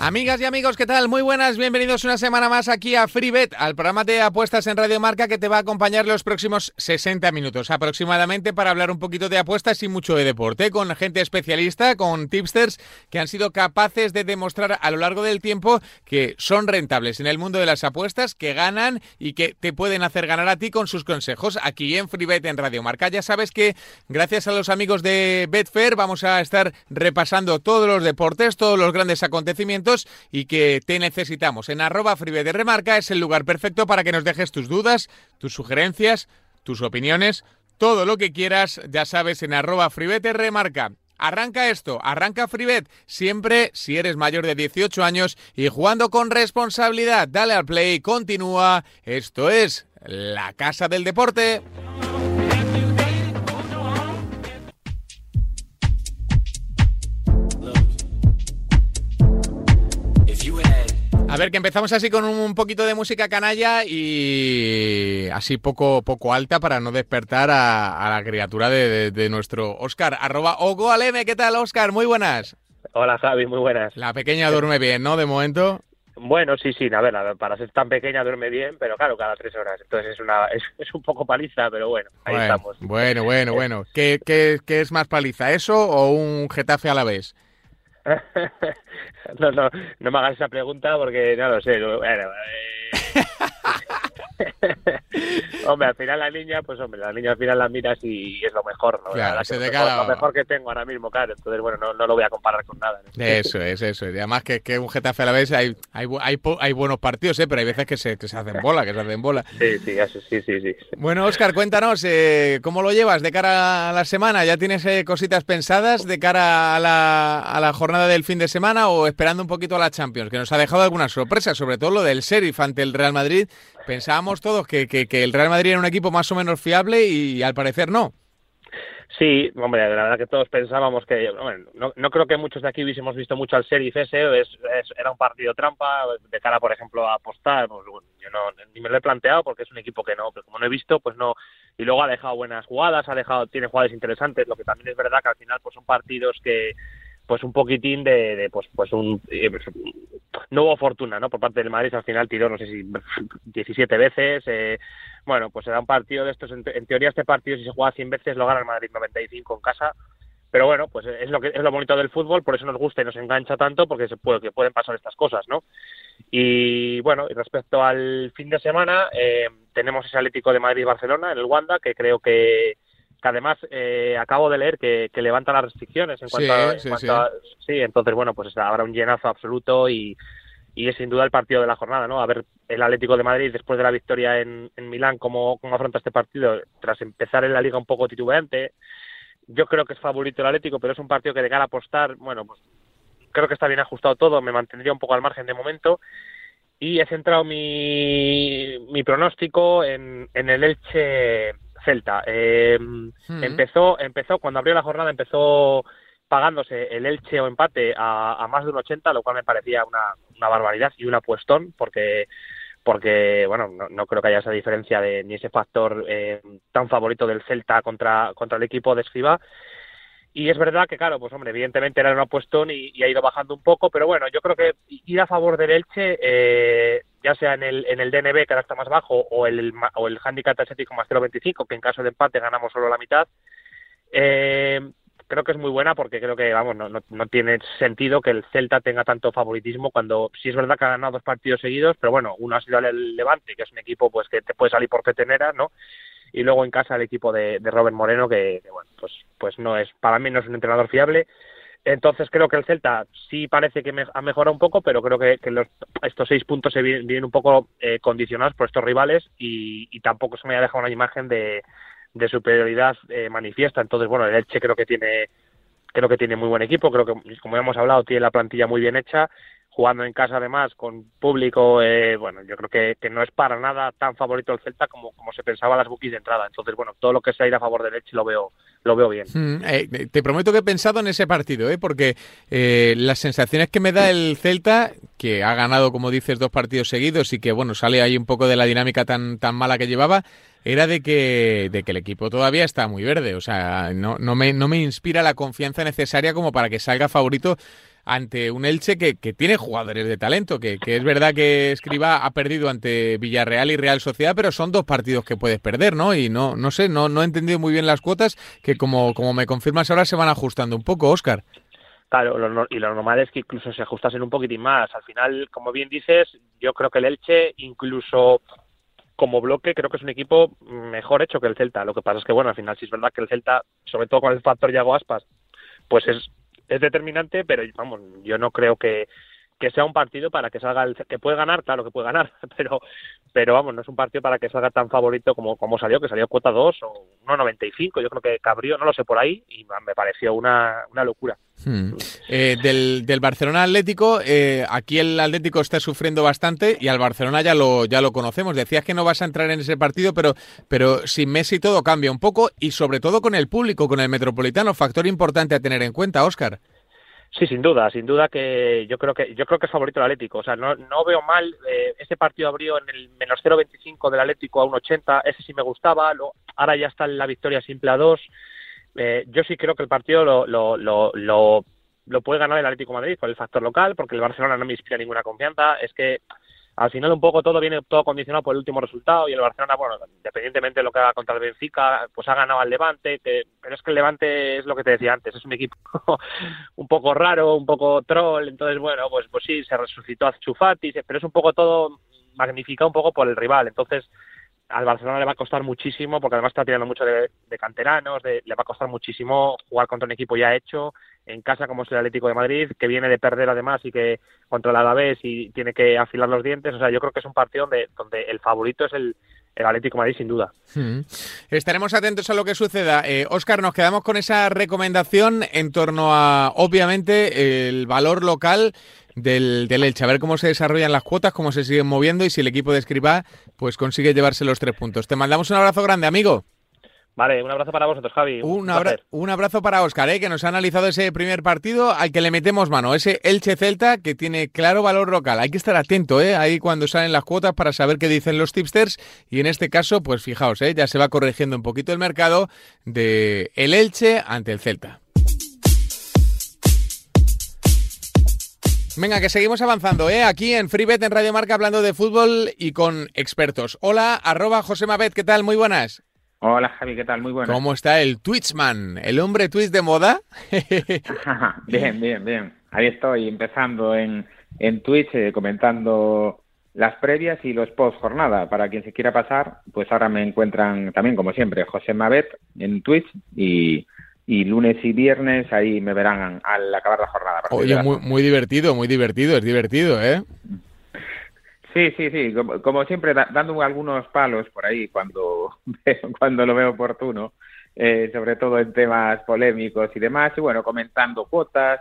Amigas y amigos, ¿qué tal? Muy buenas, bienvenidos una semana más aquí a FreeBet, al programa de apuestas en Radio Marca que te va a acompañar los próximos 60 minutos aproximadamente para hablar un poquito de apuestas y mucho de deporte, con gente especialista, con tipsters que han sido capaces de demostrar a lo largo del tiempo que son rentables en el mundo de las apuestas, que ganan y que te pueden hacer ganar a ti con sus consejos aquí en FreeBet en Radio Marca. Ya sabes que gracias a los amigos de Betfair vamos a estar repasando todos los deportes, todos los grandes acontecimientos y que te necesitamos. En arroba de Remarca es el lugar perfecto para que nos dejes tus dudas, tus sugerencias, tus opiniones, todo lo que quieras, ya sabes, en arroba Remarca. Arranca esto, arranca Freebet, siempre si eres mayor de 18 años y jugando con responsabilidad. Dale al play, continúa. Esto es la Casa del Deporte. Ver, que empezamos así con un poquito de música canalla y así poco, poco alta para no despertar a, la criatura de, nuestro Oscar. Arroba Ogo Aleme, ¿qué tal Oscar? Muy buenas. Hola Javi, muy buenas. La pequeña duerme bien, ¿no? De momento. Bueno, sí, sí, a ver, para ser tan pequeña duerme bien, pero claro, cada tres horas. Entonces es una es, un poco paliza, pero bueno, ahí estamos. Bueno, bueno, bueno. ¿Qué, qué, ¿Qué es más paliza, eso o un Getafe a la vez? no, no, no me hagas esa pregunta porque no lo sé. Bueno, eh, hombre, al final la niña, pues hombre, la niña al final la miras y es lo mejor, ¿no? Claro, mejor, lo, mejor, que tengo ahora mismo, claro. Entonces, bueno, no, no lo voy a comparar con nada. Eso es, eso Y además que, que un Getafe a la vez hay, hay, hay, hay, buenos partidos, ¿eh? Pero hay veces que se, que se hacen bola, que se hacen bola. Sí, sí, eso, sí, sí, sí. Bueno, Oscar, cuéntanos, eh, ¿cómo lo llevas de cara a la semana? ¿Ya tienes eh, cositas pensadas de cara a la, a la jornada del fin de semana o esperando un poquito a la Champions? Que nos ha dejado algunas sorpresas, sobre todo lo del Sheriff ante el Real Madrid. Pensábamos todos que, que, el Real Madrid era un equipo más o menos fiable y, al parecer no. Sí, hombre, la verdad que todos pensábamos que, no, no, creo que muchos de aquí hubiésemos visto mucho al Sheriff ese, es, era un partido trampa, de cara, por ejemplo, a apostar, pues, yo no, ni me lo he planteado porque es un equipo que no, pero como no he visto, pues no, y luego ha dejado buenas jugadas, ha dejado, tiene jugadas interesantes, lo que también es verdad que al final pues son partidos que, pues un poquitín de, pues pues un eh, pues, no hubo fortuna no por parte del Madrid al final tiró no sé si 17 veces eh, bueno pues era un partido de estos en, teoría este partido si se juega 100 veces lo gana el Madrid 95 en casa pero bueno pues es lo que es lo bonito del fútbol por eso nos gusta y nos engancha tanto porque se puede que pueden pasar estas cosas no y bueno y respecto al fin de semana eh, tenemos ese Atlético de Madrid Barcelona en el Wanda que creo que que además eh, acabo de leer que, levanta las restricciones en cuanto, a, sí, entonces bueno pues habrá un llenazo absoluto y, y es sin duda el partido de la jornada no a ver el Atlético de Madrid después de la victoria en, en Milán cómo, cómo afronta este partido tras empezar en la liga un poco titubeante yo creo que es favorito el Atlético pero es un partido que de cara a apostar bueno pues creo que está bien ajustado todo me mantendría un poco al margen de momento y he centrado mi, mi pronóstico en, en el Elche Celta. Eh, Empezó, empezó cuando abrió la jornada, empezó pagándose el Elche o empate a, más de un 80, lo cual me parecía una, una barbaridad y un apuestón, porque porque bueno no, creo que haya esa diferencia de ni ese factor eh, tan favorito del Celta contra contra el equipo de Escriba y es verdad que claro pues hombre evidentemente era un apuestón y, ha ido bajando un poco pero bueno yo creo que ir a favor del Elche eh, ya sea en el, en el DNB, que ahora está más bajo, o el, o el handicap asiático más 0,25, que en caso de empate ganamos solo la mitad, eh, creo que es muy buena porque creo que, vamos, no, no, tiene sentido que el Celta tenga tanto favoritismo cuando sí es verdad que ha ganado dos partidos seguidos, pero bueno, uno ha sido el Levante, que es un equipo pues que te puede salir por peteneras, ¿no? Y luego en casa el equipo de, de Robert Moreno, que, que, bueno, pues, pues no es, para mí no es un entrenador fiable, entonces creo que el Celta sí parece que ha mejorado un poco, pero creo que, estos seis puntos se vienen, un poco eh, condicionados por estos rivales y, tampoco se me ha dejado una imagen de, superioridad eh, manifiesta. Entonces, bueno, el Elche creo que tiene creo que tiene muy buen equipo, creo que como hemos hablado tiene la plantilla muy bien hecha, jugando en casa además con público, eh, bueno, yo creo que, que, no es para nada tan favorito el Celta como, como se pensaba las bookies de entrada. Entonces, bueno, todo lo que sea ir a favor del Elche lo veo lo veo bien. Mm, eh, te prometo que he pensado en ese partido, ¿eh? porque eh, las sensaciones que me da el Celta, que ha ganado, como dices, dos partidos seguidos y que, bueno, sale ahí un poco de la dinámica tan, tan mala que llevaba, era de que, de que el equipo todavía está muy verde. O sea, no, no, me, no me inspira la confianza necesaria como para que salga favorito ante un Elche que, que tiene jugadores de talento, que, que, es verdad que Escriba ha perdido ante Villarreal y Real Sociedad, pero son dos partidos que puedes perder, ¿no? Y no, no sé, no, no he entendido muy bien las cuotas, que como, como me confirmas ahora se van ajustando un poco, Óscar. Claro, lo, y lo normal es que incluso se ajustasen un poquitín más. Al final, como bien dices, yo creo que el Elche, incluso como bloque, creo que es un equipo mejor hecho que el Celta. Lo que pasa es que, bueno, al final sí es verdad que el Celta, sobre todo con el factor Yago Aspas, pues es es determinante, pero vamos, yo no creo que, que sea un partido para que salga el que puede ganar, claro que puede ganar, pero pero vamos, no es un partido para que salga tan favorito como, como salió, que salió cuota 2 o 1.95, yo creo que Cabrío, no lo sé por ahí, y me pareció una, una locura. Hmm. Eh, del, del, Barcelona Atlético, eh, aquí el Atlético está sufriendo bastante y al Barcelona ya lo, ya lo conocemos. Decías que no vas a entrar en ese partido, pero, pero sin Messi todo cambia un poco y sobre todo con el público, con el Metropolitano, factor importante a tener en cuenta, Óscar. Sí, sin duda, sin duda que yo creo que yo creo que es favorito el Atlético. O sea, no, no veo mal. Eh, ese partido abrió en el menos 0.25 del Atlético a 1.80. Ese sí me gustaba. Lo, ahora ya está en la victoria simple a 2. Eh, yo sí creo que el partido lo, lo, lo, lo, lo puede ganar el Atlético Madrid por el factor local, porque el Barcelona no me inspira ninguna confianza. Es que al final un poco todo viene todo condicionado por el último resultado y el Barcelona, bueno, independientemente de lo que haga contra el Benfica, pues ha ganado al Levante, pero es que el Levante es lo que te decía antes, es un equipo un poco raro, un poco troll, entonces bueno, pues pues sí, se resucitó a Chufati, pero es un poco todo magnificado un poco por el rival, entonces al Barcelona le va a costar muchísimo, porque además está tirando mucho de, canteranos, le va a costar muchísimo jugar contra un equipo ya hecho, en casa como es el Atlético de Madrid, que viene de perder además y que contra el Alavés y tiene que afilar los dientes. O sea, yo creo que es un partido donde, donde el favorito es el, el Atlético de Madrid, sin duda. Hmm. Estaremos atentos a lo que suceda. Eh, Óscar, nos quedamos con esa recomendación en torno a, obviamente, el valor local del, del Elche. A ver cómo se desarrollan las cuotas, cómo se siguen moviendo y si el equipo de Escribá pues consigue llevarse los tres puntos. Te mandamos un abrazo grande, amigo. Vale, un abrazo para vosotros, Javi. Un, un abrazo para Oscar, ¿eh? que nos ha analizado ese primer partido al que le metemos mano, ese Elche Celta que tiene claro valor local. Hay que estar atento ¿eh? ahí cuando salen las cuotas para saber qué dicen los tipsters y en este caso, pues fijaos, ¿eh? ya se va corrigiendo un poquito el mercado de el Elche ante el Celta. Venga, que seguimos avanzando, ¿eh? Aquí en FreeBet, en Radio Marca, hablando de fútbol y con expertos. Hola, arroba José Mabet, ¿qué tal? Muy buenas. Hola Javi, ¿qué tal? Muy bueno. ¿Cómo está el Twitchman? ¿El hombre Twitch de moda? bien, bien, bien. Ahí estoy empezando en, en Twitch eh, comentando las previas y los post jornada. Para quien se quiera pasar, pues ahora me encuentran también, como siempre, José Mabet en Twitch y, y lunes y viernes ahí me verán al acabar la jornada. Oye, muy, muy divertido, muy divertido, es divertido, ¿eh? Sí, sí, sí, como, siempre, dando algunos palos por ahí cuando, cuando lo veo oportuno, eh, sobre todo en temas polémicos y demás, y bueno, comentando cuotas,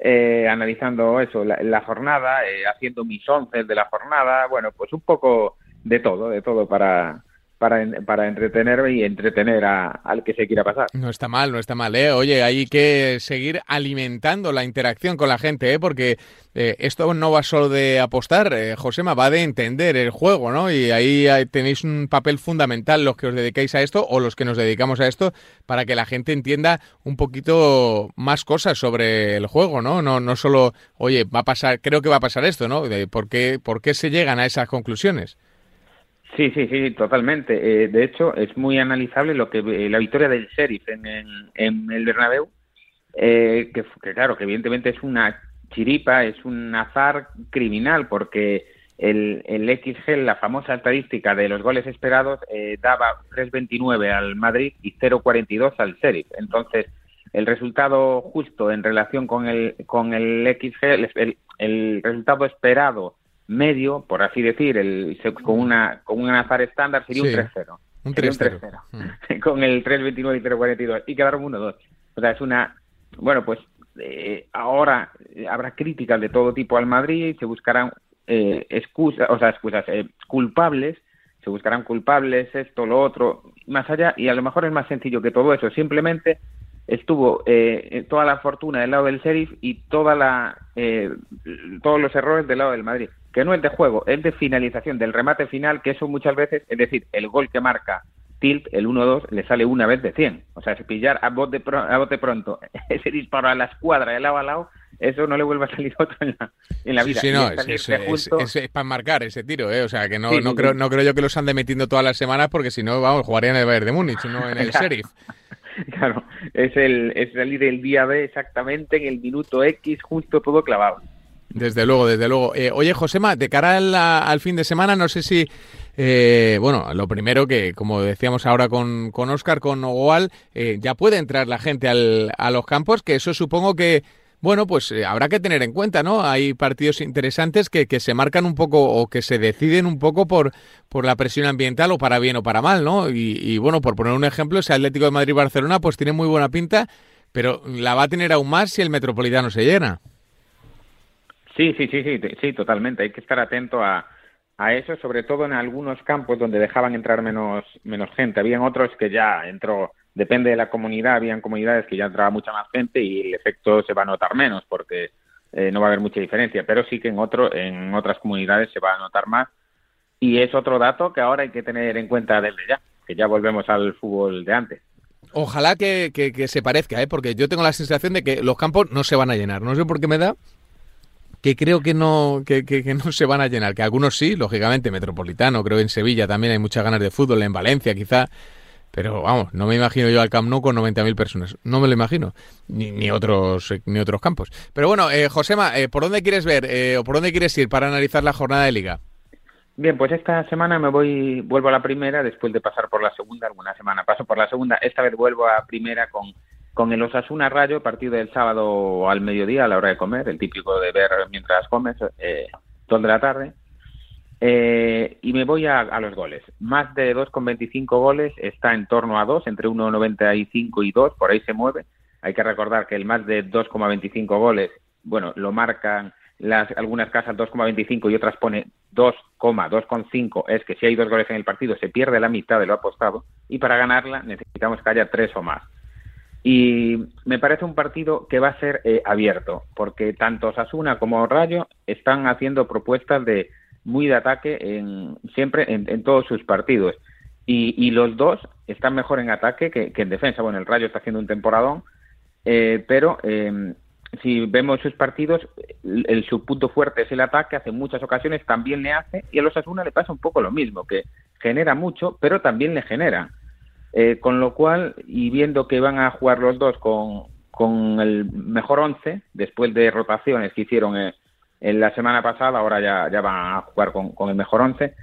eh, analizando eso, la, jornada, eh, haciendo mis once de la jornada, bueno, pues un poco de todo, de todo para, para, para entretenerme y entretener a, al que se quiera pasar. No está mal, no está mal, ¿eh? Oye, hay que seguir alimentando la interacción con la gente, ¿eh? Porque eh, esto no va solo de apostar, eh, Josema, va de entender el juego, ¿no? Y ahí tenéis un papel fundamental los que os dedicáis a esto o los que nos dedicamos a esto para que la gente entienda un poquito más cosas sobre el juego, ¿no? No, no solo, oye, va a pasar, creo que va a pasar esto, ¿no? De por, qué, ¿Por qué se llegan a esas conclusiones? Sí, sí, sí, totalmente. Eh, de hecho, es muy analizable lo que eh, la victoria del Sheriff en, en, el Bernabéu, eh, que, claro, que evidentemente es una chiripa, es un azar criminal, porque el, el XG, la famosa estadística de los goles esperados, daba 3.29 al Madrid y 0.42 al Sheriff. Entonces, el resultado justo en relación con el, con el XG, el, el resultado esperado medio, por así decir, el, con, una, con un azar estándar sería un 3-0. Un 3-0. Mm. con el 3-29 y 0-42. Y quedaron 1-2. O sea, es una. Bueno, pues eh, ahora habrá críticas de todo tipo al Madrid y se buscarán eh, excusas, o sea, excusas, eh, culpables, se buscarán culpables, esto, lo otro, más allá, y a lo mejor es más sencillo que todo eso, simplemente estuvo eh, toda la fortuna del lado del Sheriff y toda la, eh, todos los errores del lado del Madrid, que no es de juego, es de finalización, del remate final, que eso muchas veces, es decir, el gol que marca Tilt, el 1-2, le sale una vez de 100. O sea, si pillar a bote, a bote pronto ese disparo a la escuadra de lado a lado, eso no le vuelve a salir otro en la, en la vida. Sí, no, es, para marcar ese tiro, ¿eh? O sea, que no, no, creo, no creo yo que los ande metiendo todas las semanas porque si no, vamos, jugarían en el Bayern de Múnich, no en el Sheriff. Claro, es, el, es salir el día B exactamente en el minuto X, justo todo clavado. Desde luego, desde luego. Eh, oye, Josema, de cara al, fin de semana, no sé si, eh, bueno, lo primero que, como decíamos ahora con, con Oscar, con Ogoal, eh, ya puede entrar la gente al, a los campos, que eso supongo que bueno, pues eh, habrá que tener en cuenta, ¿no? Hay partidos interesantes que, que, se marcan un poco o que se deciden un poco por, por la presión ambiental o para bien o para mal, ¿no? Y, bueno, por poner un ejemplo, ese Atlético de Madrid-Barcelona pues tiene muy buena pinta, pero la va a tener aún más si el Metropolitano se llena. Sí, sí, sí, sí, sí, totalmente. Hay que estar atento a, a eso, sobre todo en algunos campos donde dejaban entrar menos, menos gente. Habían otros que ya entró depende de la comunidad, habían comunidades que ya entraba mucha más gente y el efecto se va a notar menos porque eh, no va a haber mucha diferencia, pero sí que en, otro, en otras comunidades se va a notar más y es otro dato que ahora hay que tener en cuenta desde ya, que ya volvemos al fútbol de antes. Ojalá que, se parezca, ¿eh? porque yo tengo la sensación de que los campos no se van a llenar. No sé por qué me da que creo que no, que, no se van a llenar, que algunos sí, lógicamente, Metropolitano, creo que en Sevilla también hay muchas ganas de fútbol, en Valencia quizá, pero vamos, no me imagino yo al Camp Nou con 90.000 personas. No me lo imagino. Ni, ni, otros, ni otros campos. Pero bueno, eh, Josema, eh, ¿por dónde quieres ver eh, o por dónde quieres ir para analizar la jornada de liga? Bien, pues esta semana me voy, vuelvo a la primera después de pasar por la segunda. Alguna semana paso por la segunda. Esta vez vuelvo a primera con, con el Osasuna Rayo, partido del sábado al mediodía a la hora de comer, el típico de ver mientras comes, eh, de la tarde. Eh, y me voy a, los goles. Más de 2,25 goles está en torno a 2, entre 1,95 y 2, por ahí se mueve. Hay que recordar que el más de 2,25 goles, bueno, lo marcan las algunas casas 2,25 y otras pone 2,2,5. Es que si hay dos goles en el partido se pierde la mitad de lo apostado y para ganarla necesitamos que haya tres o más. Y me parece un partido que va a ser eh, abierto, porque tanto Sasuna como Rayo están haciendo propuestas de muy de ataque en, siempre en, todos sus partidos. Y, los dos están mejor en ataque que, en defensa. Bueno, el Rayo está haciendo un temporadón, eh, pero eh, si vemos sus partidos, el, su punto fuerte es el ataque, hace muchas ocasiones, también le hace, y a los Asuna le pasa un poco lo mismo, que genera mucho, pero también le genera. Eh, con lo cual, y viendo que van a jugar los dos con, con el mejor once, después de rotaciones que hicieron en la semana pasada, ahora ya, ya van a jugar con, el mejor once.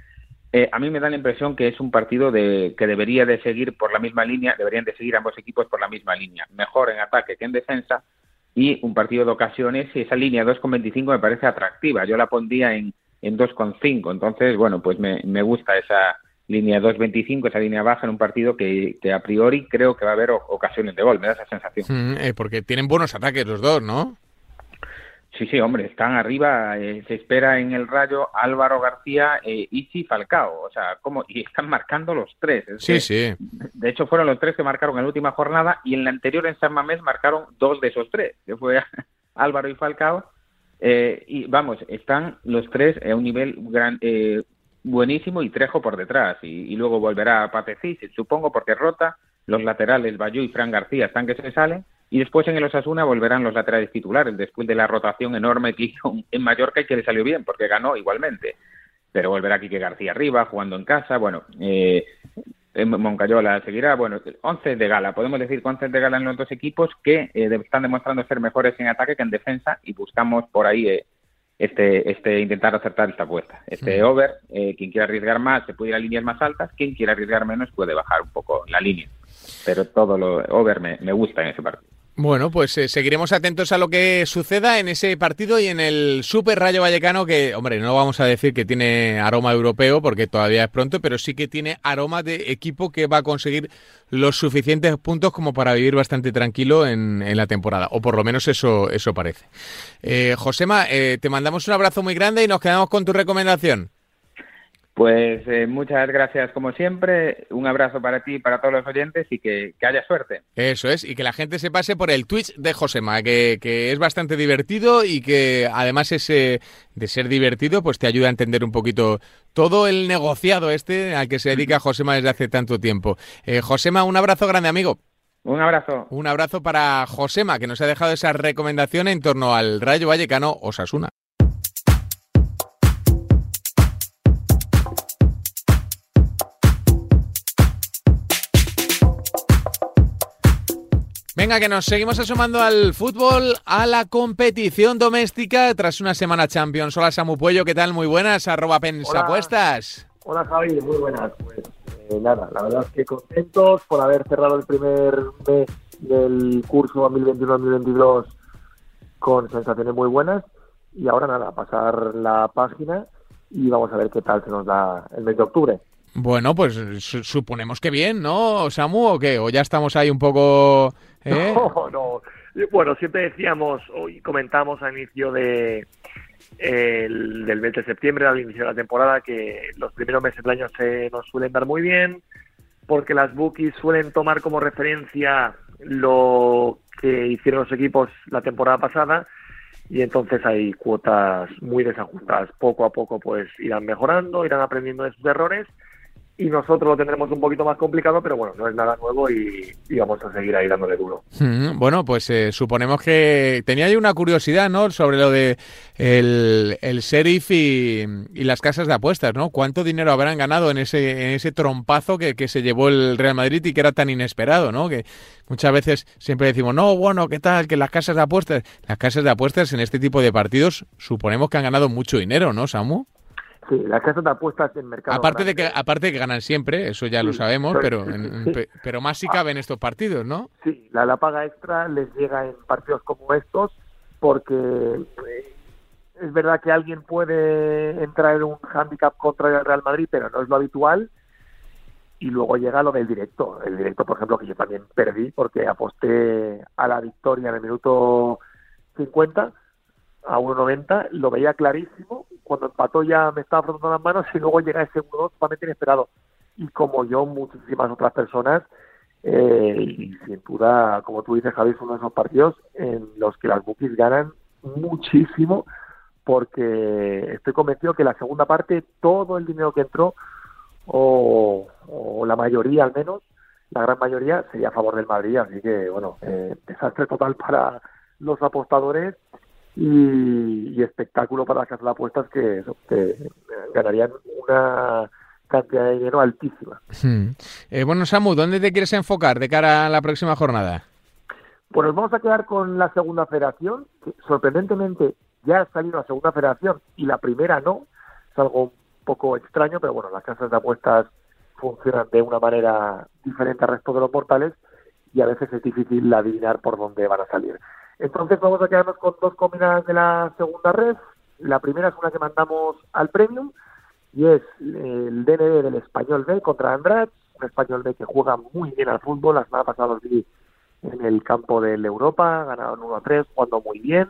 Eh, a mí me da la impresión que es un partido que debería de seguir por la misma línea, deberían de seguir ambos equipos por la misma línea, mejor en ataque que en defensa y un partido de ocasiones y esa línea 2,25 me parece atractiva, yo la pondría en, en 2,5, entonces bueno, pues me, me gusta esa línea 2.25, esa línea baja en un partido que, que, a priori creo que va a haber ocasiones de gol, me da esa sensación. Mm, eh, porque tienen buenos ataques los dos, ¿no? Sí, sí, hombre, están arriba. Eh, se espera en el Rayo Álvaro García, eh, Ichi Falcao. O sea, ¿cómo? Y están marcando los tres. sí, sí. De hecho, fueron los tres que marcaron en la última jornada y en la anterior en San Mamés marcaron dos de esos tres, que fue Álvaro y Falcao. Eh, y vamos, están los tres a un nivel gran, eh, buenísimo y Trejo por detrás. Y, luego volverá a Patecís, supongo, porque rota. Los laterales, Bayú y Fran García, están que se salen y después en el Osasuna volverán los laterales titulares, después de la rotación enorme que hizo en Mallorca y que le salió bien, porque ganó igualmente. Pero volverá Quique García arriba, jugando en casa. Bueno, eh, Moncayola seguirá. Bueno, 11 de gala. Podemos decir que 11 de gala en los dos equipos que eh, están demostrando ser mejores en ataque que en defensa y buscamos por ahí eh, este, este intentar acertar esta apuesta. Este over, eh, quien quiera arriesgar más se puede ir a líneas más altas, quien quiera arriesgar menos puede bajar un poco la línea. Pero todo lo over me, me gusta en ese partido. Bueno, pues eh, seguiremos atentos a lo que suceda en ese partido y en el Super Rayo Vallecano, que, hombre, no vamos a decir que tiene aroma europeo porque todavía es pronto, pero sí que tiene aroma de equipo que va a conseguir los suficientes puntos como para vivir bastante tranquilo en, la temporada, o por lo menos eso, eso parece. Eh, Josema, eh, te mandamos un abrazo muy grande y nos quedamos con tu recomendación. Pues eh, muchas gracias como siempre, un abrazo para ti y para todos los oyentes y que, haya suerte. Eso es, y que la gente se pase por el Twitch de Josema, que, que es bastante divertido y que además ese de ser divertido pues te ayuda a entender un poquito todo el negociado este al que se dedica Josema desde hace tanto tiempo. Eh, Josema, un abrazo grande amigo. Un abrazo. Un abrazo para Josema, que nos ha dejado esa recomendación en torno al Rayo Vallecano Osasuna. Venga, que nos seguimos asomando al fútbol, a la competición doméstica tras una semana Champions. Hola Samu Puello, ¿qué tal? Muy buenas, arroba pensapuestas. Hola Javi, muy buenas. Pues eh, nada, la verdad es que contentos por haber cerrado el primer mes del curso 2021-2022 con sensaciones muy buenas y ahora nada, pasar la página y vamos a ver qué tal se nos da el mes de octubre. Bueno, pues suponemos que bien, ¿no, Samu? ¿O qué? ¿O ya estamos ahí un poco...? ¿Eh? No, no. Bueno, siempre decíamos, hoy comentamos al inicio de el, del 20 de septiembre, al inicio de la temporada, que los primeros meses del año se nos suelen dar muy bien, porque las bookies suelen tomar como referencia lo que hicieron los equipos la temporada pasada y entonces hay cuotas muy desajustadas. Poco a poco pues irán mejorando, irán aprendiendo de sus errores y nosotros lo tendremos un poquito más complicado, pero bueno, no es nada nuevo y, vamos a seguir ahí dándole duro. Bueno, pues eh, suponemos que tenía ahí una curiosidad, ¿no? Sobre lo de el, el sheriff y, las casas de apuestas, ¿no? ¿Cuánto dinero habrán ganado en ese, en ese trompazo que, que se llevó el Real Madrid y que era tan inesperado, ¿no? Que muchas veces siempre decimos, no, bueno, ¿qué tal? Que las casas de apuestas, las casas de apuestas en este tipo de partidos suponemos que han ganado mucho dinero, ¿no, Samu? Sí, las casas de apuestas en mercado. Aparte de que aparte de que ganan siempre, eso ya lo sabemos, pero pero más si cabe en estos partidos, ¿no? Sí, la, la paga extra les llega en partidos como estos porque eh, es verdad que alguien puede entrar en un handicap contra el Real Madrid, pero no es lo habitual. Y luego llega lo del directo. El directo, por ejemplo, que yo también perdí porque aposté a la victoria en el minuto 50 a 1.90, lo veía clarísimo. Cuando empató ya me estaba frotando las manos y luego llega ese 1-2 totalmente inesperado. Y como yo, muchísimas otras personas, eh, y sin duda, como tú dices, Javi, es uno de esos partidos en los que las bookies ganan muchísimo porque estoy convencido que la segunda parte, todo el dinero que entró, o, la mayoría al menos, la gran mayoría, sería a favor del Madrid. Así que, bueno, eh, desastre total para los apostadores y, espectáculo para las casas de apuestas que, ganarían una cantidad de dinero altísima. Hmm. Eh, bueno, Samu, ¿dónde te quieres enfocar de cara a la próxima jornada? Pues nos vamos a quedar con la segunda federación, que sorprendentemente ya ha salido la segunda federación y la primera no. Es algo un poco extraño, pero bueno, las casas de apuestas funcionan de una manera diferente al resto de los mortales y a veces es difícil adivinar por dónde van a salir. Entonces vamos a quedarnos con dos combinadas de la segunda red. La primera es una que mandamos al Premium y es el DND del Español B contra Andrade, un Español B que juega muy bien al fútbol. La semana pasada los vi en el campo del Europa, ganaron 1 a 3, jugando muy bien.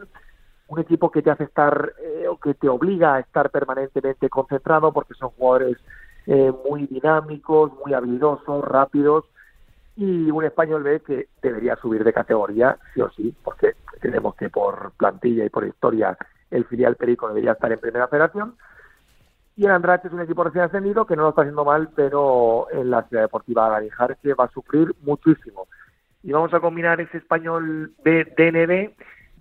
Un equipo que te hace estar eh, o que te obliga a estar permanentemente concentrado porque son jugadores eh, muy dinámicos, muy habilidosos, rápidos y un español B que debería subir de categoría, sí o sí, porque tenemos que por plantilla y por historia el filial Perico debería estar en primera federación. Y el Andrade es un equipo recién ascendido que no lo está haciendo mal, pero en la ciudad deportiva que va a sufrir muchísimo. Y vamos a combinar ese español B DNB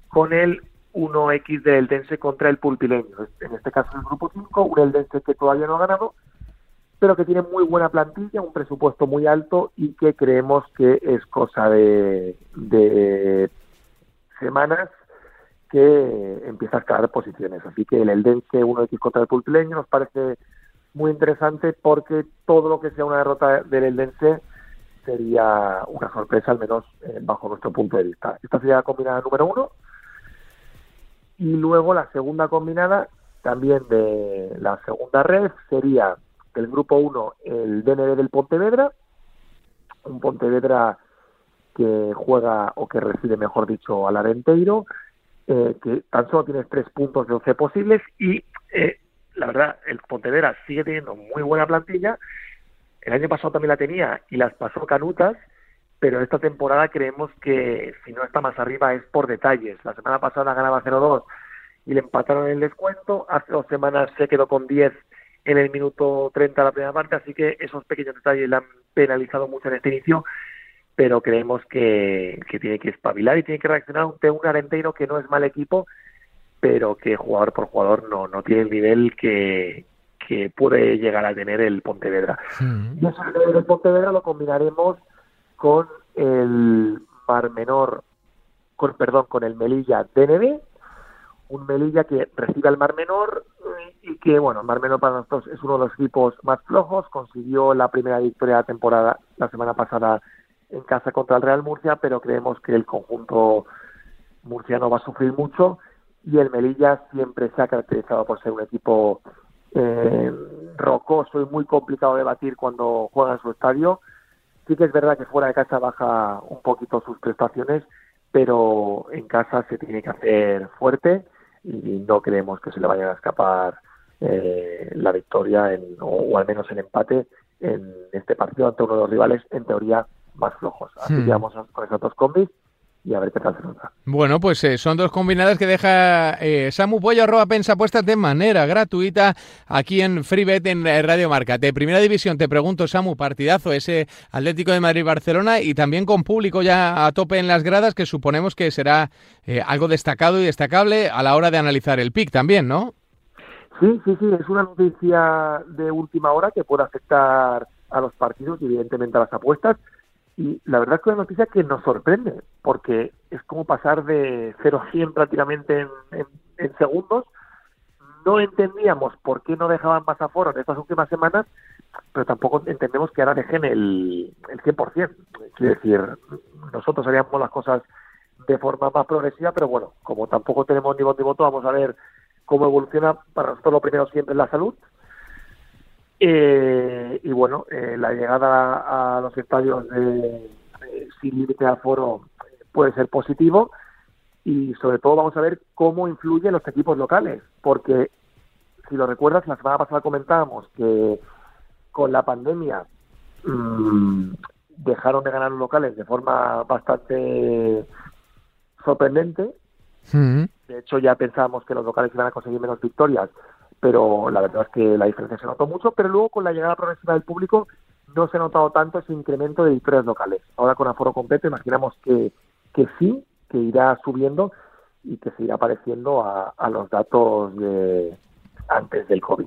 con el 1X del Eldense contra el Pulpileño. En este caso el grupo 5, un Eldense que todavía no ha ganado, pero que tiene muy buena plantilla, un presupuesto muy alto y que creemos que es cosa de, semanas que empieza a escalar posiciones. Así que el Eldense 1X contra el Pulpileño nos parece muy interesante porque todo lo que sea una derrota del Eldense sería una sorpresa, al menos eh, bajo nuestro punto de vista. Esta sería la combinada número uno. Y luego la segunda combinada, también de la segunda red, sería del grupo 1 el DNB del Pontevedra, un Pontevedra que juega o que recibe, mejor dicho, al Arenteiro, eh, que tan solo tiene tres puntos de 11 posibles y eh, la verdad, el Pontevedra sigue teniendo muy buena plantilla. El año pasado también la tenía y las pasó canutas, pero esta temporada creemos que si no está más arriba es por detalles. La semana pasada ganaba 0-2 y le empataron el descuento. Hace dos semanas se quedó con 10 en el minuto 30 de la primera parte, así que esos pequeños detalles le han penalizado mucho en este inicio pero creemos que, tiene que espabilar y tiene que reaccionar ante un Arenteiro que no es mal equipo, pero que jugador por jugador no, no tiene el nivel que, que puede llegar a tener el Pontevedra. Y ese nivel del Pontevedra lo combinaremos con el Mar Menor, con, perdón, con el Melilla DNB, un Melilla que recibe al Mar Menor y que, bueno, el Mar Menor para nosotros es uno de los equipos más flojos, consiguió la primera victoria de la temporada la semana pasada en casa contra el Real Murcia, pero creemos que el conjunto murciano va a sufrir mucho y el Melilla siempre se ha caracterizado por ser un equipo eh, rocoso y muy complicado de batir cuando juega en su estadio. Sí que es verdad que fuera de casa baja un poquito sus prestaciones, pero en casa se tiene que hacer fuerte y no creemos que se le vaya a escapar eh, la victoria en, o, al menos el empate en este partido ante uno de los rivales en teoría más flojos. Así que hmm. vamos con esos dos combis y a ver qué tal se nos Bueno, pues eh, son dos combinadas que deja eh, Samu Pollo, arroba pensa puestas de manera gratuita aquí en FreeBet en eh, Radio Marca. De Primera División, te pregunto, Samu, partidazo ese Atlético de Madrid-Barcelona y también con público ya a tope en las gradas que suponemos que será eh, algo destacado y destacable a la hora de analizar el pick también, ¿no? Sí, sí, sí, es una noticia de última hora que puede afectar a los partidos y evidentemente a las apuestas y la verdad es que es una noticia que nos sorprende, porque es como pasar de 0 a 100 prácticamente en, segundos. No entendíamos por qué no dejaban más aforo en estas últimas semanas, pero tampoco entendemos que ahora dejen el, el 100%. Quiere decir, nosotros haríamos las cosas de forma más progresiva, pero bueno, como tampoco tenemos ni voto ni voto, vamos a ver cómo evoluciona. Para nosotros lo primero siempre es la salud, eh, y bueno, eh, la llegada a los estadios de, sin límite de aforo puede ser positivo y sobre todo vamos a ver cómo influyen los equipos locales, porque si lo recuerdas, la semana pasada comentábamos que con la pandemia mmm, dejaron de ganar los locales de forma bastante sorprendente. De hecho, ya pensábamos que los locales iban a conseguir menos victorias pero la verdad es que la diferencia se notó mucho, pero luego con la llegada progresiva del público no se ha notado tanto ese incremento de victorias locales. Ahora con aforo completo imaginamos que, que sí, que irá subiendo y que se irá apareciendo a, a los datos de antes del COVID.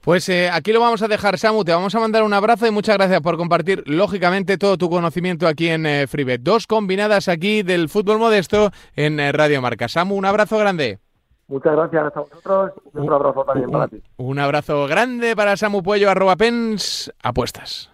Pues eh, aquí lo vamos a dejar, Samu. Te vamos a mandar un abrazo y muchas gracias por compartir, lógicamente, todo tu conocimiento aquí en eh, FreeBet. Dos combinadas aquí del fútbol modesto en eh, Radio Marca. Samu, un abrazo grande. Muchas gracias a vosotros y un abrazo también para ti. Un abrazo grande para Samu Puello, arroba pens, apuestas.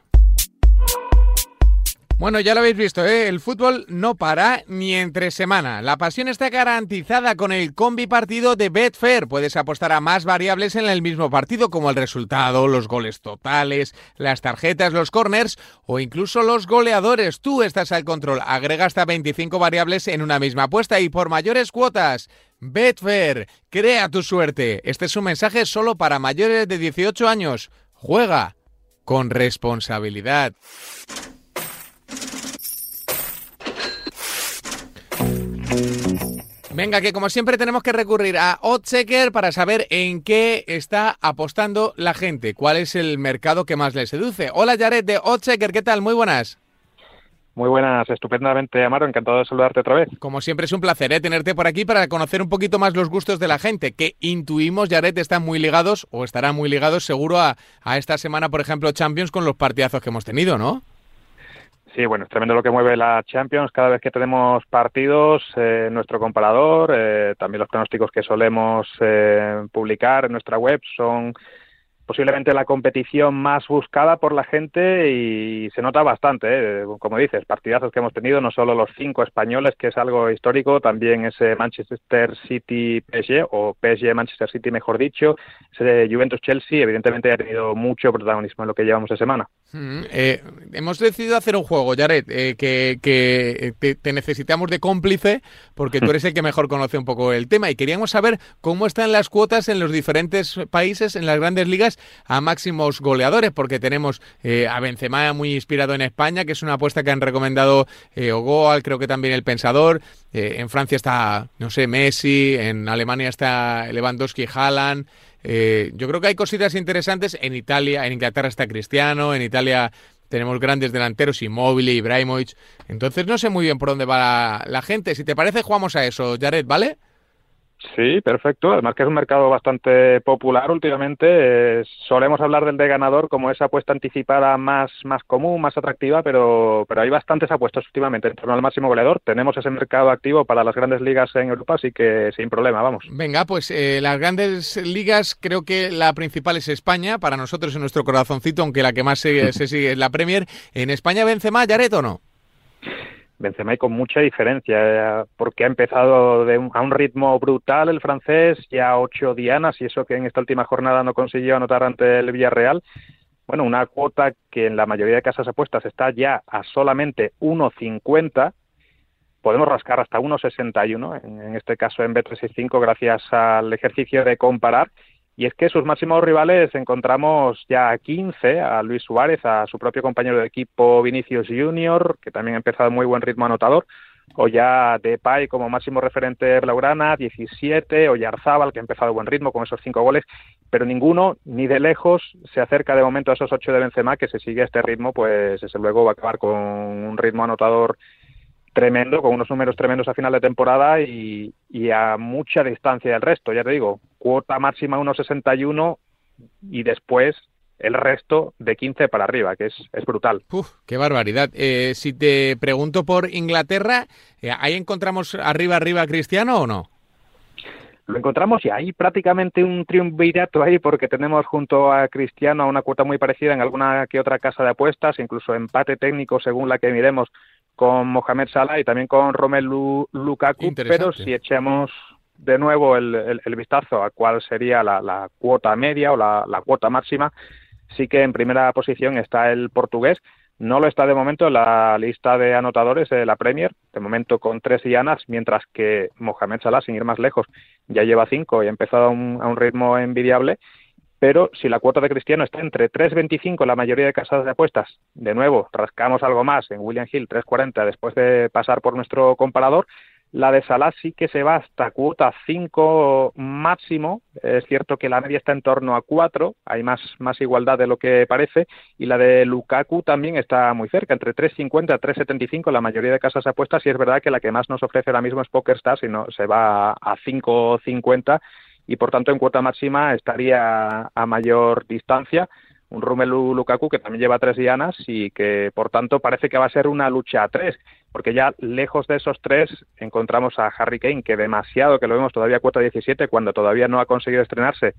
Bueno, ya lo habéis visto, ¿eh? el fútbol no para ni entre semana. La pasión está garantizada con el combi partido de Betfair. Puedes apostar a más variables en el mismo partido, como el resultado, los goles totales, las tarjetas, los corners o incluso los goleadores. Tú estás al control. Agrega hasta 25 variables en una misma apuesta y por mayores cuotas. Betfair, crea tu suerte. Este es un mensaje solo para mayores de 18 años. Juega con responsabilidad. Venga, que como siempre tenemos que recurrir a Oddchecker para saber en qué está apostando la gente, cuál es el mercado que más le seduce. Hola Jared de Oddchecker, ¿qué tal? Muy buenas. Muy buenas, estupendamente, Amaro. Encantado de saludarte otra vez. Como siempre, es un placer ¿eh? tenerte por aquí para conocer un poquito más los gustos de la gente, que intuimos, Jared, están muy ligados o estarán muy ligados seguro a, a esta semana, por ejemplo, Champions con los partidazos que hemos tenido, ¿no? Sí, bueno, es tremendo lo que mueve la Champions. Cada vez que tenemos partidos, eh, nuestro comparador, eh, también los pronósticos que solemos eh, publicar en nuestra web son posiblemente la competición más buscada por la gente y se nota bastante, ¿eh? como dices, partidazos que hemos tenido, no solo los cinco españoles, que es algo histórico, también ese Manchester City PSG o PSG Manchester City, mejor dicho, ese Juventus Chelsea, evidentemente ha tenido mucho protagonismo en lo que llevamos de semana. Eh, hemos decidido hacer un juego, Jared, eh, que, que te, necesitamos de cómplice porque tú eres el que mejor conoce un poco el tema y queríamos saber cómo están las cuotas en los diferentes países, en las grandes ligas, a máximos goleadores, porque tenemos eh, a Benzema muy inspirado en España, que es una apuesta que han recomendado eh, Ogoal, creo que también El Pensador, en Francia está, no sé, Messi, en Alemania está Lewandowski, Haaland, eh, yo creo que hay cositas interesantes en Italia, en Inglaterra está Cristiano, en Italia tenemos grandes delanteros, Immobile, Ibrahimovic. Entonces no sé muy bien por dónde va la, gente. Si te parece, jugamos a eso, Jared, ¿vale? Sí, perfecto. Además que es un mercado bastante popular últimamente. solemos hablar del de ganador como esa apuesta anticipada más, más común, más atractiva, pero, pero hay bastantes apuestas últimamente en torno al máximo goleador. Tenemos ese mercado activo para las grandes ligas en Europa, así que sin problema, vamos. Venga, pues eh, las grandes ligas creo que la principal es España, para nosotros en nuestro corazoncito, aunque la que más se, se sigue es la Premier. ¿En España vence más, Jared, o no? Benzema con mucha diferencia, porque ha empezado de a un ritmo brutal el francés, ya ocho dianas, y eso que en esta última jornada no consiguió anotar ante el Villarreal. Bueno, una cuota que en la mayoría de casas apuestas está ya a solamente 1,50. Podemos rascar hasta 1,61, en, en este caso en B365, gracias al ejercicio de comparar y es que sus máximos rivales encontramos ya a 15, a Luis Suárez, a su propio compañero de equipo Vinicius Junior, que también ha empezado muy buen ritmo anotador, o ya Depay como máximo referente Blaugrana, 17, o Yarzábal, que ha empezado buen ritmo con esos cinco goles, pero ninguno, ni de lejos, se acerca de momento a esos ocho de Benzema, que se sigue este ritmo, pues desde luego va a acabar con un ritmo anotador tremendo, con unos números tremendos a final de temporada y, a mucha distancia del resto. Ya te digo, cuota máxima 1,61 y después el resto de 15 para arriba, que es, es brutal. Uf, qué barbaridad. Eh, si te pregunto por Inglaterra, eh, ¿ahí encontramos arriba, arriba Cristiano o no? Lo encontramos y hay prácticamente un triunvirato ahí porque tenemos junto a Cristiano a una cuota muy parecida en alguna que otra casa de apuestas, incluso empate técnico según la que miremos con Mohamed Salah y también con Romelu Lukaku, pero si echamos de nuevo el, vistazo a cuál sería la, cuota media o la, cuota máxima, sí que en primera posición está el portugués. No lo está de momento en la lista de anotadores de la Premier, de momento con tres llanas, mientras que Mohamed Salah, sin ir más lejos, ya lleva cinco y ha empezado a un ritmo envidiable pero si la cuota de Cristiano está entre 3.25 en la mayoría de casas de apuestas, de nuevo, rascamos algo más en William Hill 3.40 después de pasar por nuestro comparador, la de Salah sí que se va hasta cuota 5 máximo. Es cierto que la media está en torno a 4, hay más, más igualdad de lo que parece. Y la de Lukaku también está muy cerca, entre 3.50 a 3.75 la mayoría de casas de apuestas. Y es verdad que la que más nos ofrece ahora mismo es PokerStars y no, se va a 5.50 y por tanto en cuota máxima estaría a mayor distancia. Un Rumelu Lukaku que también lleva tres dianas y que por tanto parece que va a ser una lucha a tres, porque ya lejos de esos tres encontramos a Harry Kane, que demasiado que lo vemos todavía cuota 17 cuando todavía no ha conseguido estrenarse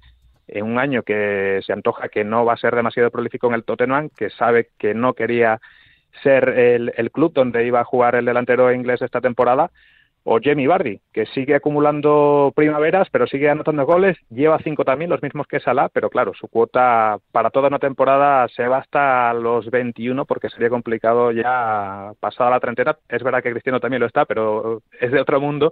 en un año que se antoja que no va a ser demasiado prolífico en el Tottenham, que sabe que no quería ser el, el club donde iba a jugar el delantero inglés esta temporada o Jamie Bardi, que sigue acumulando primaveras, pero sigue anotando goles, lleva cinco también, los mismos que Salah, pero claro, su cuota para toda una temporada se va hasta los 21 porque sería complicado ya pasada la treintena. Es verdad que Cristiano también lo está, pero es de otro mundo.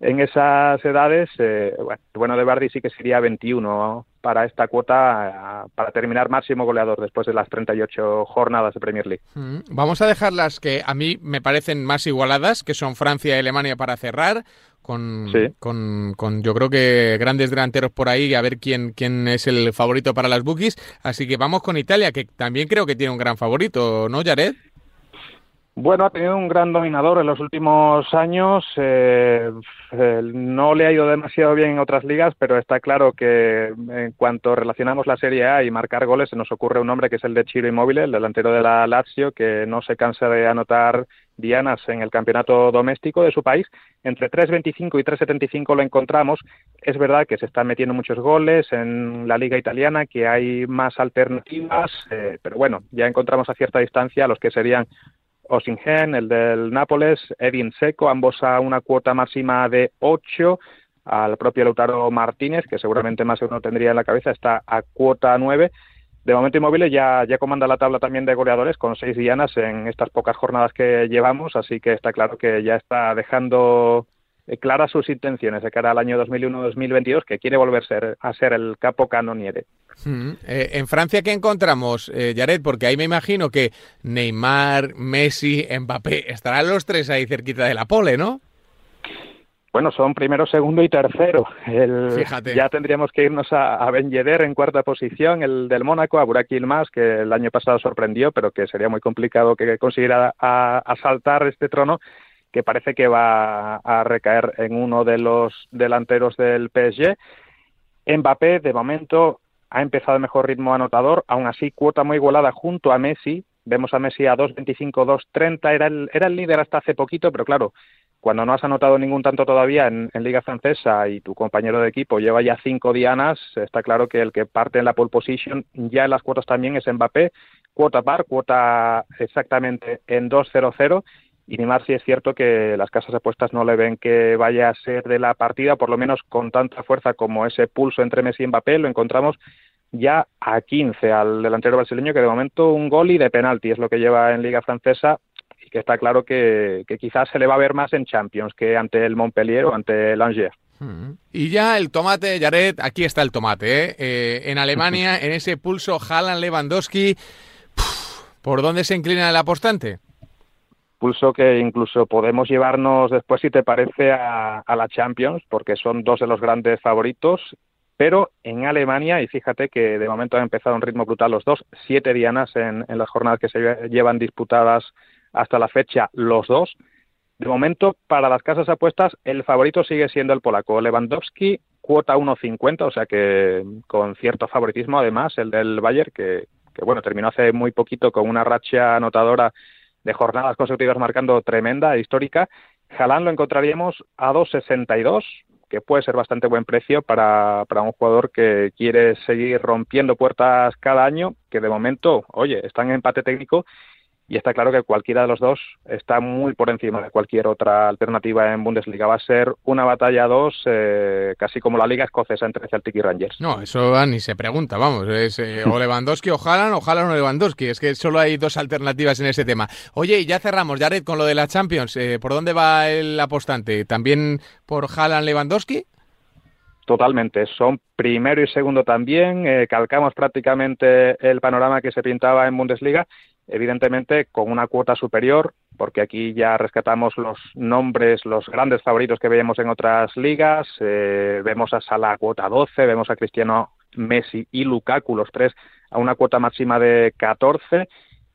En esas edades, eh, bueno, de Bardi sí que sería 21 para esta cuota para terminar máximo goleador después de las 38 jornadas de Premier League. Mm, vamos a dejar las que a mí me parecen más igualadas, que son Francia y Alemania para cerrar. Con, con, con, yo creo que grandes delanteros por ahí, a ver quién, quién es el favorito para las bookies. Así que vamos con Italia, que también creo que tiene un gran favorito, ¿no, Jared? Bueno, ha tenido un gran dominador en los últimos años. Eh, no le ha ido demasiado bien en otras ligas, pero está claro que en cuanto relacionamos la Serie A y marcar goles, se nos ocurre un nombre que es el de Chiro Immobile, el delantero de la Lazio, que no se cansa de anotar dianas en el campeonato doméstico de su país. Entre 3.25 y 3.75 lo encontramos. Es verdad que se están metiendo muchos goles en la liga italiana, que hay más alternativas, eh, pero bueno, ya encontramos a cierta distancia los que serían Osingen, el del Nápoles, Edin Seco, ambos a una cuota máxima de 8, al propio Lautaro Martínez, que seguramente más uno tendría en la cabeza, está a cuota 9. De momento Inmóviles ya, ya comanda la tabla también de goleadores con seis dianas en estas pocas jornadas que llevamos, así que está claro que ya está dejando claras sus intenciones de cara al año 2001-2022, que quiere volver a ser el capo canoniere. Mm, eh, en Francia, ¿qué encontramos, eh, Jared? Porque ahí me imagino que Neymar, Messi, Mbappé, estarán los tres ahí cerquita de la pole, ¿no? Bueno, son primero, segundo y tercero. Fíjate. Ya tendríamos que irnos a, Ben Yedder en cuarta posición, el del Mónaco, a Burak Yilmaz, que el año pasado sorprendió, pero que sería muy complicado que consiguiera asaltar este trono que parece que va a recaer en uno de los delanteros del PSG. Mbappé, de momento, ha empezado el mejor ritmo anotador, aún así cuota muy igualada junto a Messi. Vemos a Messi a 2.25, 2.30, era el, era el líder hasta hace poquito, pero claro, cuando no has anotado ningún tanto todavía en, Liga Francesa y tu compañero de equipo lleva ya cinco dianas, está claro que el que parte en la pole position ya en las cuotas también es Mbappé, cuota par, cuota exactamente en 2.00 y Neymar sí es cierto que las casas de apuestas no le ven que vaya a ser de la partida, por lo menos con tanta fuerza como ese pulso entre Messi y Mbappé, lo encontramos ya a 15 al delantero brasileño, que de momento un gol y de penalti es lo que lleva en Liga Francesa y que está claro que, quizás se le va a ver más en Champions que ante el Montpellier o ante el Angers. Hmm. Y ya el tomate, Jared, aquí está el tomate. ¿eh? eh en Alemania, en ese pulso Haaland-Lewandowski, ¿por dónde se inclina el apostante? Pulso que incluso podemos llevarnos después, si te parece, a, la Champions, porque son dos de los grandes favoritos. Pero en Alemania, y fíjate que de momento han empezado un ritmo brutal los dos, siete dianas en, en las jornadas que se llevan disputadas hasta la fecha, los dos. De momento, para las casas apuestas, el favorito sigue siendo el polaco. Lewandowski, cuota 1.50, o sea que con cierto favoritismo, además, el del Bayern, que, que bueno, terminó hace muy poquito con una racha anotadora de jornadas consecutivas marcando tremenda, histórica. Jalán lo encontraríamos a 2.62, que puede ser bastante buen precio para, para un jugador que quiere seguir rompiendo puertas cada año, que de momento, oye, está en empate técnico y está claro que cualquiera de los dos está muy por encima de cualquier otra alternativa en Bundesliga. Va a ser una batalla dos, eh, casi como la liga escocesa entre Celtic y Rangers. No, eso ni se pregunta, vamos, es eh, o Lewandowski o Haaland o Haaland o Lewandowski, es que solo hay dos alternativas en ese tema. Oye, y ya cerramos, Jared, con lo de la Champions, eh, ¿por dónde va el apostante? ¿También por Haaland Lewandowski? Totalmente, son primero y segundo también, calcamos prácticamente el panorama que se pintaba en Bundesliga evidentemente con una cuota superior, porque aquí ya rescatamos los nombres, los grandes favoritos que veíamos en otras ligas. Eh, vemos a Salah a cuota 12, vemos a Cristiano Messi y Lukaku, los tres, a una cuota máxima de 14.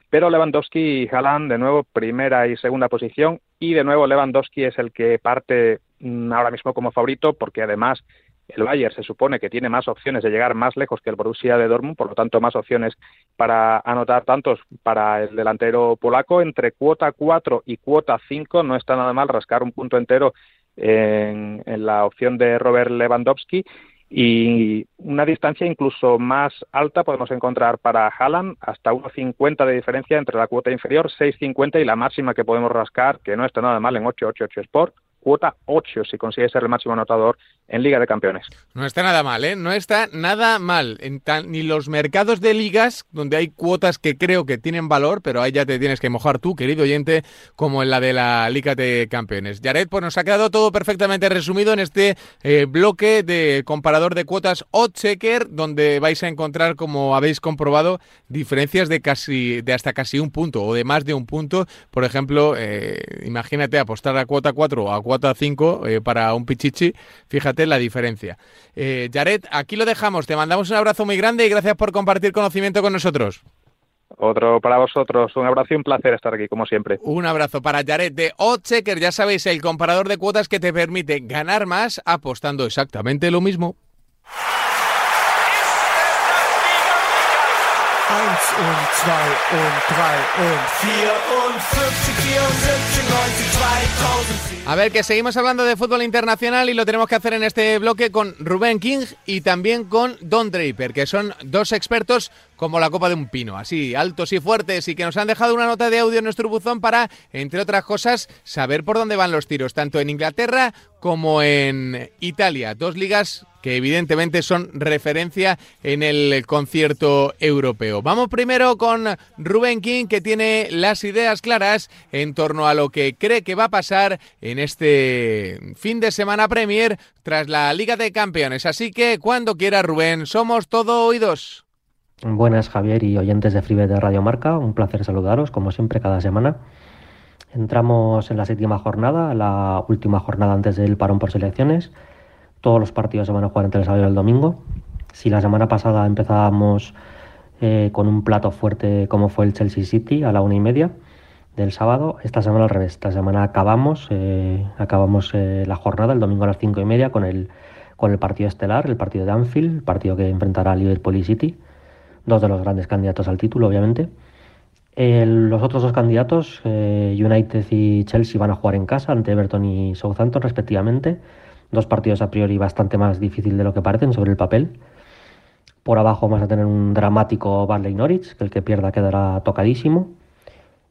Pero Lewandowski y Haaland, de nuevo, primera y segunda posición. Y de nuevo, Lewandowski es el que parte mm, ahora mismo como favorito, porque además el Bayern se supone que tiene más opciones de llegar más lejos que el Borussia de Dortmund, por lo tanto más opciones para anotar tantos para el delantero polaco. Entre cuota 4 y cuota 5 no está nada mal rascar un punto entero en, la opción de Robert Lewandowski y una distancia incluso más alta podemos encontrar para Haaland hasta 1.50 de diferencia entre la cuota inferior, 6.50 y la máxima que podemos rascar, que no está nada mal en 888 Sport, cuota 8 si consigue ser el máximo anotador en Liga de Campeones. No está nada mal, ¿eh? No está nada mal. En ni los mercados de ligas, donde hay cuotas que creo que tienen valor, pero ahí ya te tienes que mojar tú, querido oyente, como en la de la Liga de Campeones. Jared, pues nos ha quedado todo perfectamente resumido en este eh, bloque de comparador de cuotas checker donde vais a encontrar, como habéis comprobado, diferencias de casi de hasta casi un punto o de más de un punto. Por ejemplo, eh, imagínate apostar a cuota 4 o a 5 eh, para un pichichi, fíjate la diferencia. Eh, Jared, aquí lo dejamos, te mandamos un abrazo muy grande y gracias por compartir conocimiento con nosotros. Otro para vosotros. Un abrazo y un placer estar aquí, como siempre. Un abrazo para Jared de Oddchecker. Ya sabéis, el comparador de cuotas que te permite ganar más apostando exactamente lo mismo. A ver, que seguimos hablando de fútbol internacional y lo tenemos que hacer en este bloque con Rubén King y también con Don Draper, que son dos expertos como la copa de un pino, así altos y fuertes, y que nos han dejado una nota de audio en nuestro buzón para, entre otras cosas, saber por dónde van los tiros, tanto en Inglaterra como en Italia. Dos ligas que evidentemente son referencia en el concierto europeo. Vamos primero con Rubén King, que tiene las ideas claras en torno a lo que cree que va a pasar en este fin de semana Premier tras la Liga de Campeones. Así que cuando quiera Rubén, somos todo oídos. Buenas Javier y oyentes de Freebet de Radio Marca, un placer saludaros como siempre cada semana. Entramos en la séptima jornada, la última jornada antes del parón por selecciones. Todos los partidos se van a jugar entre el sábado y el domingo. Si la semana pasada empezábamos eh, con un plato fuerte como fue el Chelsea City a la una y media del sábado, esta semana al revés. Esta semana acabamos, eh, acabamos eh, la jornada el domingo a las cinco y media con el, con el partido estelar, el partido de Anfield, el partido que enfrentará Liverpool y City dos de los grandes candidatos al título, obviamente. los otros dos candidatos, United y Chelsea, van a jugar en casa ante Everton y Southampton, respectivamente. Dos partidos a priori bastante más difícil de lo que parecen sobre el papel. Por abajo vamos a tener un dramático Barley Norwich, que el que pierda quedará tocadísimo.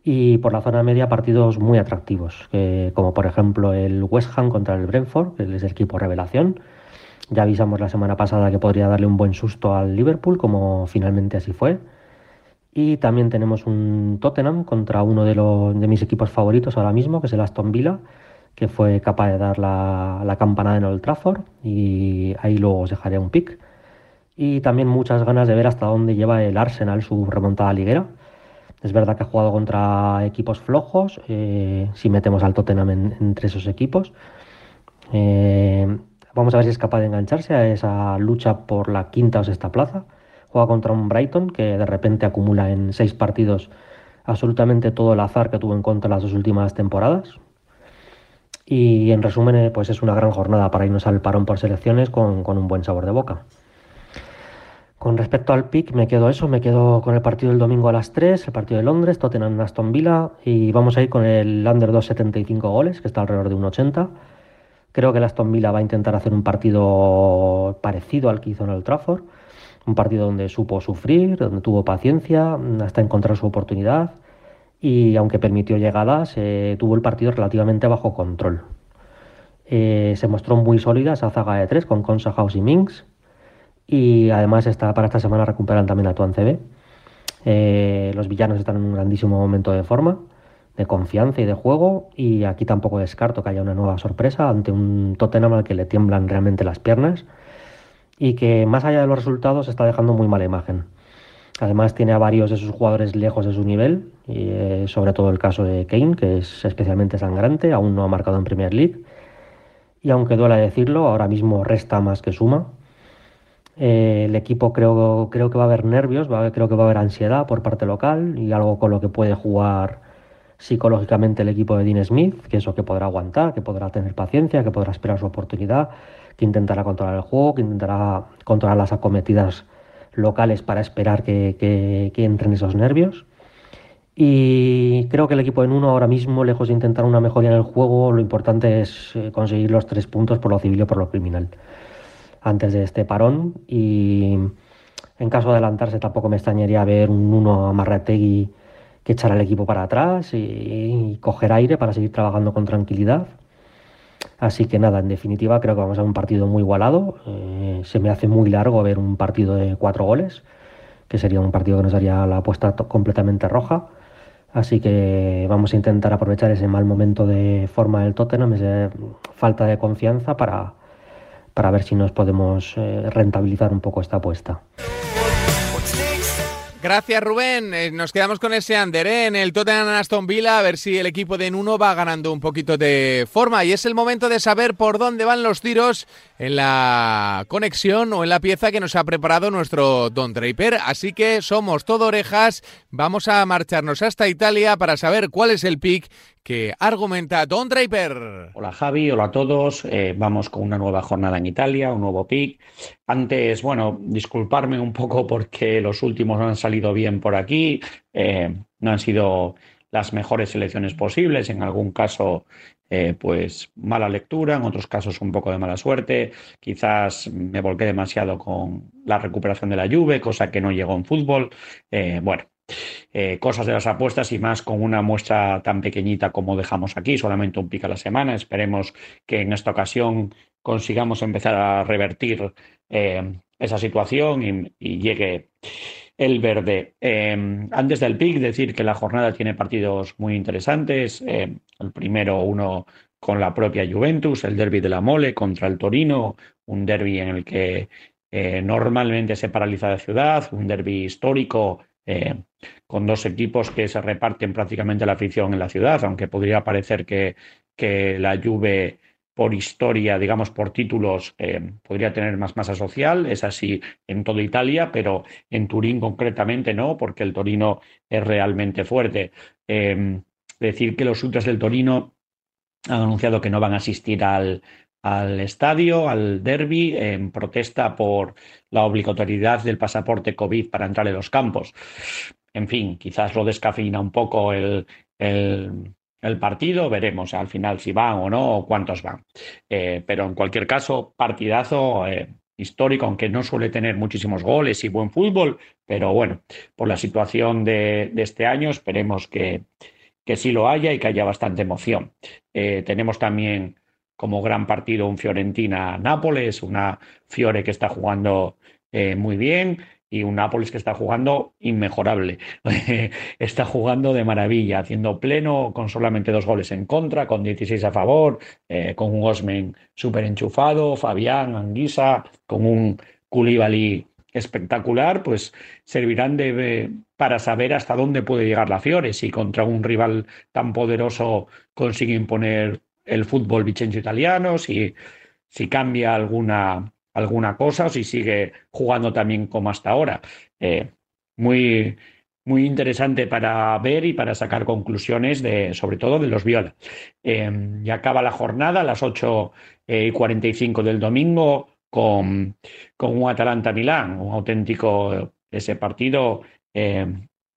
Y por la zona media, partidos muy atractivos, como por ejemplo el West Ham contra el Brentford, que es el equipo revelación ya avisamos la semana pasada que podría darle un buen susto al Liverpool, como finalmente así fue. Y también tenemos un Tottenham contra uno de, los, de mis equipos favoritos ahora mismo, que es el Aston Villa, que fue capaz de dar la, la campanada en Old Trafford y ahí luego os dejaré un pick. Y también muchas ganas de ver hasta dónde lleva el Arsenal su remontada liguera. Es verdad que ha jugado contra equipos flojos, eh, si metemos al Tottenham entre esos equipos. Eh, Vamos a ver si es capaz de engancharse a esa lucha por la quinta o sexta plaza. Juega contra un Brighton que de repente acumula en seis partidos absolutamente todo el azar que tuvo en contra las dos últimas temporadas. Y en resumen, eh, pues es una gran jornada para irnos al parón por selecciones con, un buen sabor de boca. Con respecto al pick, me quedo eso, me quedo con el partido del domingo a las 3, el partido de Londres, Tottenham Aston Villa, y vamos a ir con el under 2.75 goles, que está alrededor de un 1.80 Creo que el Aston Villa va a intentar hacer un partido parecido al que hizo en el Trafford, un partido donde supo sufrir, donde tuvo paciencia hasta encontrar su oportunidad y aunque permitió llegadas, tuvo el partido relativamente bajo control. Eh, se mostró muy sólida esa zaga de tres con Consa House y Minx y además está, para esta semana recuperan también a Tuan CB. Eh, los villanos están en un grandísimo momento de forma de confianza y de juego y aquí tampoco descarto que haya una nueva sorpresa ante un Tottenham al que le tiemblan realmente las piernas y que más allá de los resultados está dejando muy mala imagen. Además tiene a varios de sus jugadores lejos de su nivel, y, eh, sobre todo el caso de Kane, que es especialmente sangrante, aún no ha marcado en Premier League. Y aunque duela decirlo, ahora mismo resta más que suma. Eh, el equipo creo, creo que va a haber nervios, va, creo que va a haber ansiedad por parte local y algo con lo que puede jugar psicológicamente el equipo de Dean Smith, que eso que podrá aguantar, que podrá tener paciencia, que podrá esperar su oportunidad, que intentará controlar el juego, que intentará controlar las acometidas locales para esperar que, entren esos nervios. Y creo que el equipo en uno ahora mismo, lejos de intentar una mejoría en el juego, lo importante es eh, conseguir los tres puntos por lo civil y por lo criminal antes de este parón. Y en caso de adelantarse, tampoco me extrañaría ver un uno a Marrategui que echar al equipo para atrás y, coger aire para seguir trabajando con tranquilidad. Así que nada, en definitiva creo que vamos a un partido muy igualado. Eh, se me hace muy largo ver un partido de cuatro goles, que sería un partido que nos haría la apuesta completamente roja. Así que vamos a intentar aprovechar ese mal momento de forma del Tottenham, esa falta de confianza para, para ver si nos podemos eh, rentabilizar un poco esta apuesta. Gracias Rubén. Eh, nos quedamos con ese under ¿eh? en el Tottenham Aston Villa a ver si el equipo de Nuno va ganando un poquito de forma y es el momento de saber por dónde van los tiros en la conexión o en la pieza que nos ha preparado nuestro Don Draper. Así que somos todo orejas. Vamos a marcharnos hasta Italia para saber cuál es el pick que argumenta Don Draper. Hola Javi, hola a todos. Eh, vamos con una nueva jornada en Italia, un nuevo pick. Antes, bueno, disculparme un poco porque los últimos no han salido bien por aquí. Eh, no han sido las mejores selecciones posibles, en algún caso eh, pues mala lectura, en otros casos un poco de mala suerte, quizás me volqué demasiado con la recuperación de la lluvia, cosa que no llegó en fútbol, eh, bueno, eh, cosas de las apuestas y más con una muestra tan pequeñita como dejamos aquí, solamente un pico a la semana, esperemos que en esta ocasión consigamos empezar a revertir esa situación y llegue el verde. Em, antes del pick, decir que la jornada tiene partidos muy interesantes. Em, el primero, uno con la propia Juventus, el derby de la Mole contra el Torino, un derby en el que eh, normalmente se paraliza la ciudad, un derby histórico eh, con dos equipos que se reparten prácticamente la afición en la ciudad, aunque podría parecer que, que la Juve por historia, digamos, por títulos, eh, podría tener más masa social. Es así en toda Italia, pero en Turín concretamente no, porque el Torino es realmente fuerte. Em, decir que los ultras del Torino han anunciado que no van a asistir al, al estadio, al derby, en protesta por la obligatoriedad del pasaporte COVID para entrar en los campos. En fin, quizás lo descafeina un poco el, el el partido, veremos al final si van o no o cuántos van. Eh, pero en cualquier caso, partidazo eh, histórico, aunque no suele tener muchísimos goles y buen fútbol, pero bueno, por la situación de, este año esperemos que, que, sí lo haya y que haya bastante emoción. Eh, tenemos también como gran partido un Fiorentina-Nápoles, una Fiore que está jugando muy bien y un Nápoles que está jugando inmejorable. está jugando de maravilla, haciendo pleno con solamente dos goles en contra, con 16 a favor, eh, con un Osmen súper enchufado, Fabián, Anguisa, con un Koulibaly espectacular, pues servirán de, para saber hasta dónde puede llegar la Fiore, si contra un rival tan poderoso consigue imponer el fútbol vicencio italiano, si, si cambia alguna alguna cosa o si sigue jugando también como hasta ahora. Eh, muy, muy interesante para ver y para sacar conclusiones de, sobre todo de los viola. Eh, y acaba la jornada a las 8 y 45 del domingo con, con un Atalanta-Milán, un auténtico ese partido eh,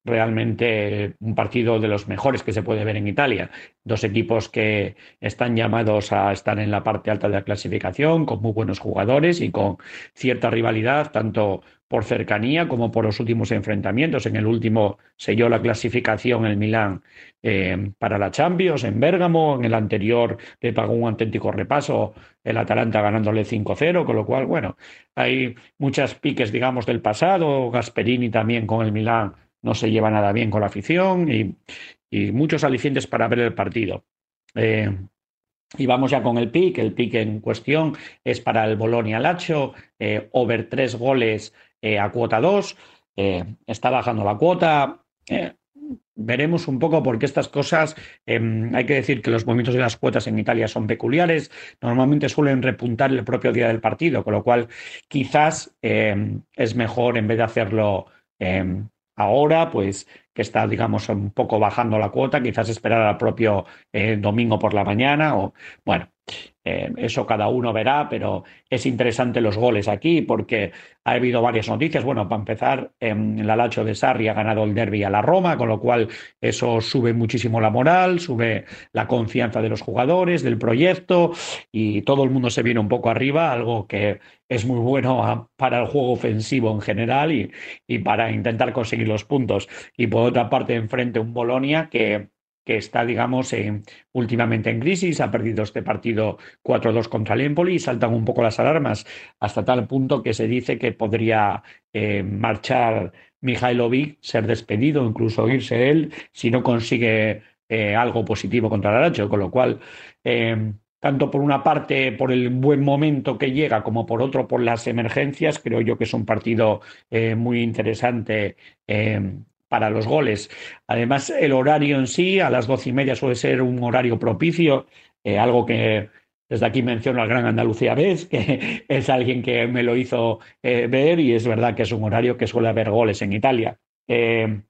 realmente un partido de los mejores que se puede ver en Italia. Dos equipos que están llamados a estar en la parte alta de la clasificación, con muy buenos jugadores y con cierta rivalidad, tanto por cercanía como por los últimos enfrentamientos. En el último selló la clasificación el Milán eh, para la Champions en Bérgamo, en el anterior le pagó un auténtico repaso el Atalanta ganándole 5-0, con lo cual, bueno, hay muchas piques, digamos, del pasado, Gasperini también con el Milán no se lleva nada bien con la afición y, muchos alicientes para ver el partido. Eh, y vamos ya con el pick. El pick en cuestión es para el Bolonia Lacho, eh, over tres goles eh, a cuota 2. está bajando la cuota. veremos un poco porque estas cosas, em, hay que decir que los movimientos de las cuotas en Italia son peculiares. Normalmente suelen repuntar el propio día del partido, con lo cual quizás em, es mejor en vez de hacerlo em, ahora, pues que está, digamos, un poco bajando la cuota, quizás esperar al propio eh, domingo por la mañana o, bueno, eh, eso cada uno verá, pero es interesante los goles aquí porque ha habido varias noticias. Bueno, para empezar, en Alacho de Sarri ha ganado el derby a la Roma, con lo cual eso sube muchísimo la moral, sube la confianza de los jugadores, del proyecto y todo el mundo se viene un poco arriba, algo que es muy bueno para el juego ofensivo en general y, y para intentar conseguir los puntos. Y por otra parte, enfrente un Bolonia que que está, digamos, últimamente en crisis, ha perdido este partido 4-2 contra el Empoli y saltan un poco las alarmas hasta tal punto que se dice que podría eh, marchar Mihailovic, ser despedido, incluso irse él, si no consigue eh, algo positivo contra el Aracho, con lo cual eh, tanto por una parte por el buen momento que llega como por otro por las emergencias, creo yo que es un partido muy interesante para los goles. Además, el horario en sí, a las doce y media suele ser un horario propicio, eh, algo que Desde aquí menciono al gran Andalucía Vez, que es alguien que me lo hizo eh, ver y es verdad que es un horario que suele haber goles en Italia. Eh,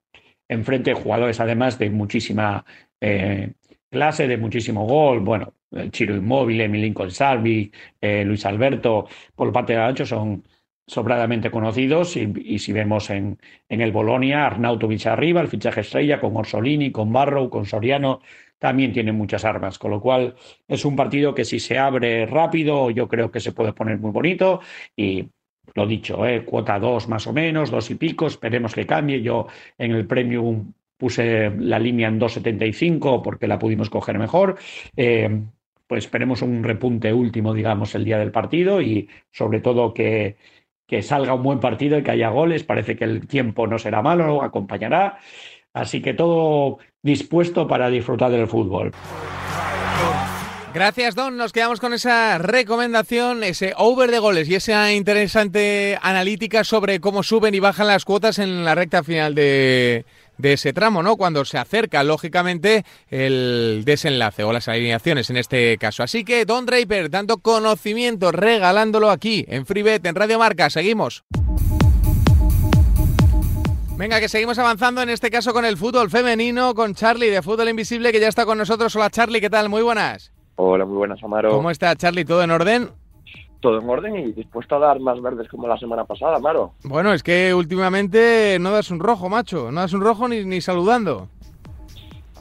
enfrente jugadores además de muchísima eh, clase, de muchísimo gol. Bueno, Chiro Inmóvil, Milinko Salvi, Luis Alberto, por parte de Ancho son sobradamente conocidos y, si vemos en, en el Bolonia, Arnautovic arriba, el fichaje estrella con Orsolini, con Barrow, con Soriano, también tiene muchas armas, con lo cual es un partido que si se abre rápido yo creo que se puede poner muy bonito y lo dicho, ¿eh? cuota 2 más o menos, dos y pico, esperemos que cambie. Yo en el premium puse la línea en 2.75 porque la pudimos coger mejor. Eh, pues esperemos un repunte último, digamos, el día del partido y sobre todo que, que salga un buen partido y que haya goles. Parece que el tiempo no será malo, acompañará. Así que todo dispuesto para disfrutar del fútbol. Gracias, Don. Nos quedamos con esa recomendación, ese over de goles y esa interesante analítica sobre cómo suben y bajan las cuotas en la recta final de, de ese tramo, ¿no? Cuando se acerca, lógicamente, el desenlace o las alineaciones en este caso. Así que, Don Draper, dando conocimiento, regalándolo aquí en FreeBet, en Radio Marca. Seguimos. Venga, que seguimos avanzando en este caso con el fútbol femenino, con Charlie de Fútbol Invisible, que ya está con nosotros. Hola Charlie, ¿qué tal? Muy buenas. Hola, muy buenas, Amaro. ¿Cómo está Charlie? ¿Todo en orden? Todo en orden y dispuesto a dar más verdes como la semana pasada, Maro. Bueno, es que últimamente no das un rojo, macho. No das un rojo ni, ni saludando.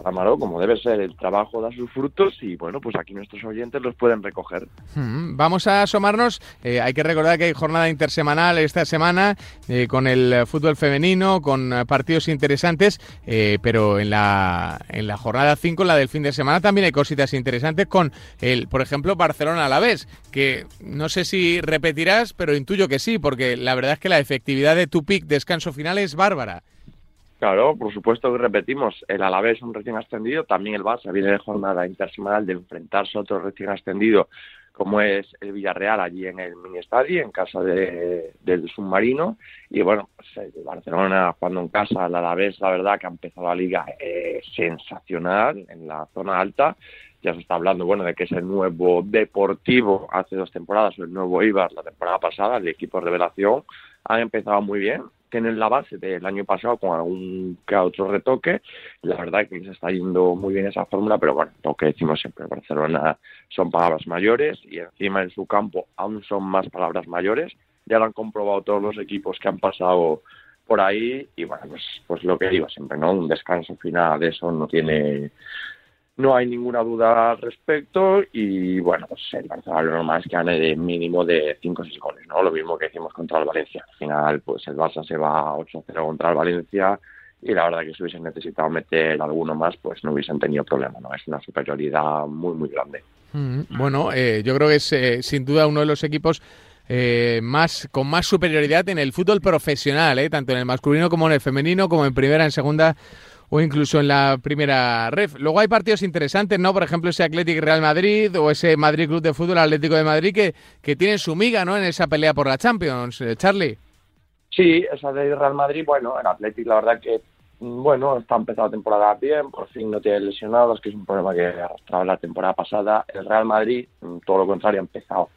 Amaro, como debe ser, el trabajo da sus frutos y bueno, pues aquí nuestros oyentes los pueden recoger. Hmm, vamos a asomarnos, eh, hay que recordar que hay jornada intersemanal esta semana eh, con el fútbol femenino, con eh, partidos interesantes, pero en la, en la jornada 5, la del fin de semana, también hay cositas interesantes con, el, por ejemplo, Barcelona a la vez, que no sé si repetirás, pero intuyo que sí, porque la verdad es que la efectividad de tu pick descanso final es bárbara. Claro, por supuesto que repetimos, el Alavés un recién ascendido, también el Barça viene de jornada intersemanal de enfrentarse a otro recién ascendido como es el Villarreal allí en el mini estadio, en casa de, del submarino. Y bueno, pues el Barcelona jugando en casa, el Alavés, la verdad que ha empezado la liga eh, sensacional en la zona alta. Ya se está hablando, bueno, de que es el nuevo Deportivo hace dos temporadas, el nuevo Ibar la temporada pasada, el equipo de revelación. Han empezado muy bien, tienen la base del año pasado con algún que otro retoque. La verdad es que les está yendo muy bien esa fórmula, pero bueno, lo que decimos siempre, Barcelona son palabras mayores y encima en su campo aún son más palabras mayores. Ya lo han comprobado todos los equipos que han pasado por ahí y bueno, pues, pues lo que digo siempre, ¿no? Un descanso final de eso no tiene no hay ninguna duda al respecto y bueno, pues el Barcelona lo normal es que gane de mínimo de 5 o 6 goles, ¿no? Lo mismo que hicimos contra el Valencia. Al final, pues el Barça se va 8-0 contra el Valencia y la verdad que si hubiesen necesitado meter alguno más, pues no hubiesen tenido problema, ¿no? Es una superioridad muy, muy grande. Mm, bueno, eh, yo creo que es eh, sin duda uno de los equipos eh, más con más superioridad en el fútbol profesional, ¿eh? tanto en el masculino como en el femenino, como en primera, en segunda o incluso en la primera ref. Luego hay partidos interesantes, ¿no? Por ejemplo, ese Atlético Real Madrid o ese Madrid Club de Fútbol Atlético de Madrid que, que tienen su miga, ¿no? En esa pelea por la Champions, eh, Charlie. Sí, esa de Real Madrid, bueno, el Atlético la verdad que, mm, bueno, está empezando la temporada bien, por fin no tiene lesionados, que es un problema que arrastraba la temporada pasada. El Real Madrid, mm, todo lo contrario, ha empezado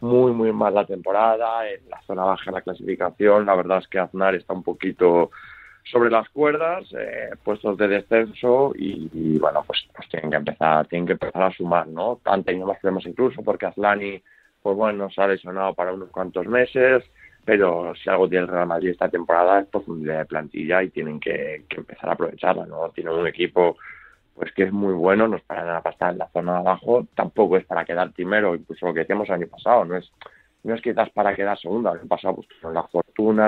muy, muy mal la temporada, en la zona baja de la clasificación, la verdad es que Aznar está un poquito sobre las cuerdas, eh, puestos de descenso y, bueno, pues, pues, tienen que empezar, tienen que empezar a sumar, ¿no? Han tenido más problemas incluso porque Azlani, pues bueno, se ha lesionado para unos cuantos meses, pero si algo tiene el Real Madrid esta temporada es profundidad de plantilla y tienen que, empezar a aprovecharla, ¿no? Tienen un equipo pues que es muy bueno, no es para nada para estar en la zona de abajo, tampoco es para quedar primero, incluso lo que decíamos el año pasado, no es no es quizás para quedar segundo, el año pasado pues, con la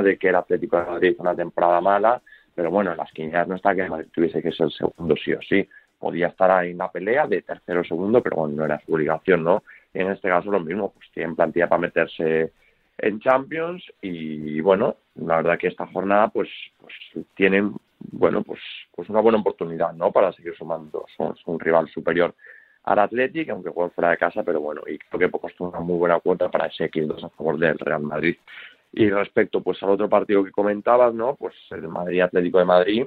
de que el Atlético de Madrid hizo una temporada mala, pero bueno, en las quinielas no está que Madrid tuviese que ser segundo sí o sí. Podía estar ahí en la pelea de tercero o segundo, pero bueno, no era su obligación, ¿no? En este caso lo mismo, pues tienen plantilla para meterse en Champions y bueno, la verdad que esta jornada pues, pues tienen bueno pues pues una buena oportunidad no para seguir sumando son, un rival superior al Athletic aunque juegan fuera de casa pero bueno y creo que pues, una muy buena cuota para ese equipo a favor del Real Madrid y respecto pues al otro partido que comentabas, ¿no? Pues el Madrid Atlético de Madrid.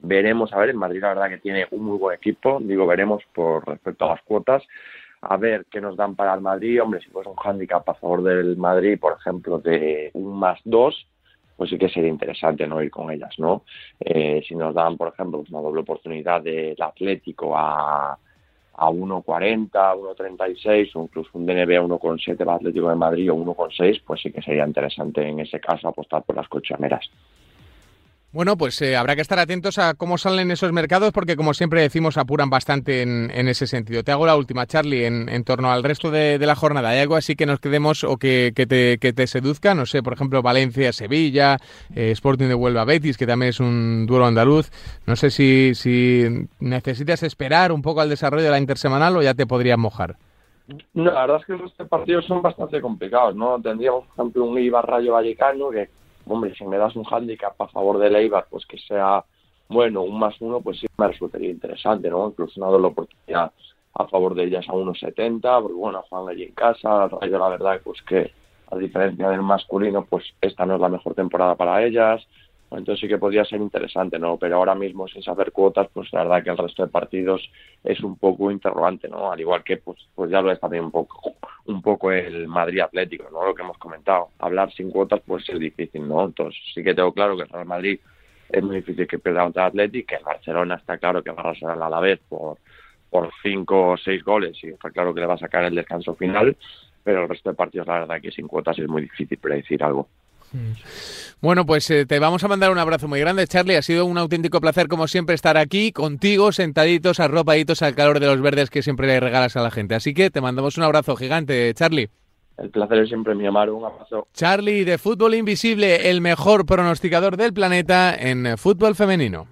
Veremos, a ver, el Madrid la verdad que tiene un muy buen equipo, digo veremos por respecto a las cuotas. a ver qué nos dan para el Madrid. Hombre, si fuese un hándicap a favor del Madrid, por ejemplo, de un más dos, pues sí que sería interesante no ir con ellas, ¿no? Eh, si nos dan, por ejemplo, una doble oportunidad del Atlético a, a 1.40, 1.36 o incluso un DNB a 1.7 para Atlético de Madrid o 1.6, pues sí que sería interesante en ese caso apostar por las colchoneras. Bueno, pues eh, habrá que estar atentos a cómo salen esos mercados porque, como siempre decimos, apuran bastante en, ese sentido. Te hago la última, Charlie, en, torno al resto de, la jornada. ¿Hay algo así que nos quedemos o que, te, seduzca? No sé, por ejemplo, Valencia, Sevilla, eh, Sporting de Huelva, Betis, que también es un duelo andaluz. No sé si, si necesitas esperar un poco al desarrollo de la intersemanal o ya te podrías mojar. No, la verdad es que estos partidos son bastante complicados, ¿no? Tendríamos, por ejemplo, un Ibar Rayo Vallecano que hombre, si me das un handicap a favor de Eibar, pues que sea, bueno, un más uno, pues sí me resultaría interesante, ¿no? Incluso una doble oportunidad a favor de ellas a 1.70, porque bueno, juegan allí en casa, el Rayo la verdad pues que a diferencia del masculino, pues esta no es la mejor temporada para ellas, entonces sí que podría ser interesante, ¿no? Pero ahora mismo sin saber cuotas, pues la verdad que el resto de partidos es un poco interrogante, ¿no? Al igual que pues pues ya lo es también un poco un poco el Madrid Atlético, ¿no? Lo que hemos comentado. Hablar sin cuotas pues es difícil, ¿no? Entonces sí que tengo claro que el Real Madrid es muy difícil que pierda contra el Atlético, que el Barcelona está claro que va a arrasar al Alavés por por cinco o seis goles y está claro que le va a sacar el descanso final, pero el resto de partidos la verdad que sin cuotas es muy difícil predecir algo. Bueno, pues eh, te vamos a mandar un abrazo muy grande, Charlie. Ha sido un auténtico placer, como siempre, estar aquí contigo, sentaditos, arropaditos al calor de los verdes que siempre le regalas a la gente. Así que te mandamos un abrazo gigante, Charlie. El placer es siempre mi Amaro, un abrazo. Charlie de Fútbol Invisible, el mejor pronosticador del planeta en fútbol femenino.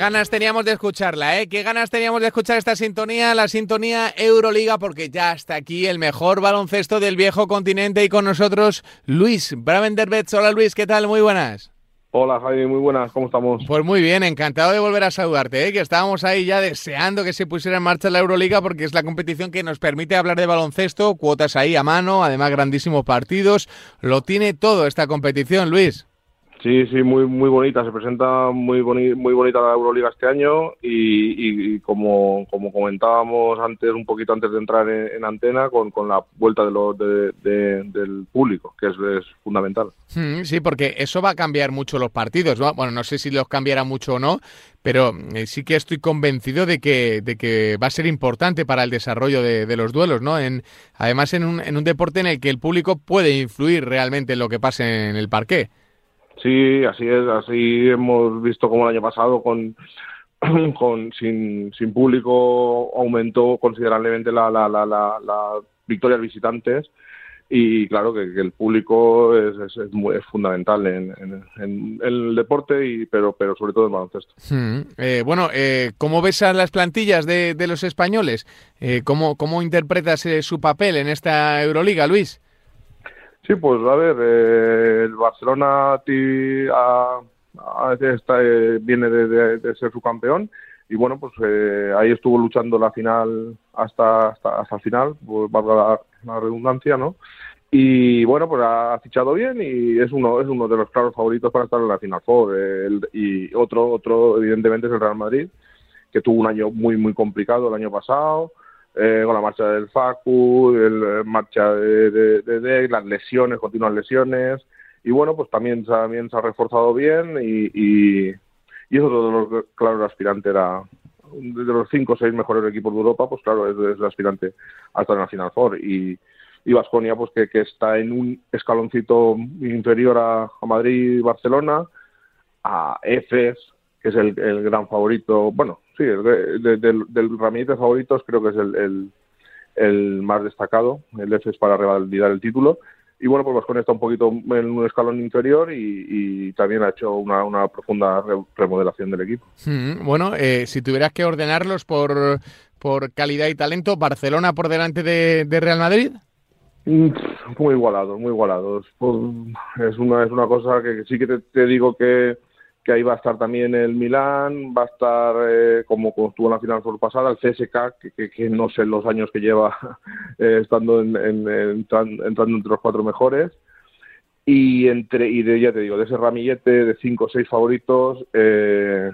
Ganas teníamos de escucharla, ¿eh? Qué ganas teníamos de escuchar esta sintonía, la sintonía Euroliga, porque ya está aquí el mejor baloncesto del viejo continente y con nosotros Luis Bravenderbets. Hola Luis, ¿qué tal? Muy buenas. Hola Javi, muy buenas, ¿cómo estamos? Pues muy bien, encantado de volver a saludarte, ¿eh? que estábamos ahí ya deseando que se pusiera en marcha la Euroliga porque es la competición que nos permite hablar de baloncesto, cuotas ahí a mano, además grandísimos partidos, lo tiene todo esta competición, Luis. Sí, sí, muy muy bonita. Se presenta muy muy bonita la Euroliga este año y, como, como comentábamos antes, un poquito antes de entrar en, antena, con, con, la vuelta de lo, de, del público, que es, fundamental. Hmm, sí, porque eso va a cambiar mucho los partidos. Bueno, no sé si los cambiará mucho o no, pero eh, sí que estoy convencido de que, de que va a ser importante para el desarrollo de, los duelos, ¿no? En, además, en un, en un deporte en el que el público puede influir realmente en lo que pase en el parque. Sí, así es, así hemos visto como el año pasado con, con sin, sin público aumentó considerablemente la, la, la, la, victorias visitantes y claro que, el público es, es, muy, fundamental en, en, el deporte y pero pero sobre todo en baloncesto. Hmm. eh, bueno eh, cómo ves a las plantillas de, de los españoles eh, cómo cómo interpretas eh, su papel en esta Euroliga Luis Sí, pues a ver, eh, el Barcelona a, está, eh, viene de, ser su campeón y bueno, pues eh, ahí estuvo luchando la final hasta hasta, hasta el final, pues valga la, redundancia, ¿no? Y bueno, pues ha fichado bien y es uno es uno de los claros favoritos para estar en la final four. y otro otro evidentemente es el Real Madrid, que tuvo un año muy muy complicado el año pasado eh, con la marcha del Facu, la eh, marcha de, de, las lesiones, continuas lesiones, y bueno, pues también, también se ha reforzado bien y, y, y es otro de los claros aspirante era de los cinco o seis mejores equipos de Europa, pues claro, es, el aspirante a estar en la Final Four. Y y Vasconia pues que, que, está en un escaloncito inferior a, Madrid y Barcelona, a EFES, que es el, el gran favorito, bueno, sí, del, del ramillete de favoritos creo que es el, el, más destacado, el F es para revalidar el título. Y bueno, pues Vasconia está un poquito en un escalón inferior y, también ha hecho una, una profunda remodelación del equipo. Mm, bueno, eh, si tuvieras que ordenarlos por, por calidad y talento, ¿Barcelona por delante de, Real Madrid? Mm, muy igualados, muy igualados. Pues, es una, es una cosa que sí que te digo que, que ahí va a estar también el Milán, va a estar, eh, como, estuvo en la final pasada, el CSK, que, que, no sé los años que lleva eh, estando en, entrando entre los cuatro mejores. Y, entre, y de, ya te digo, de ese ramillete de cinco o seis favoritos, eh,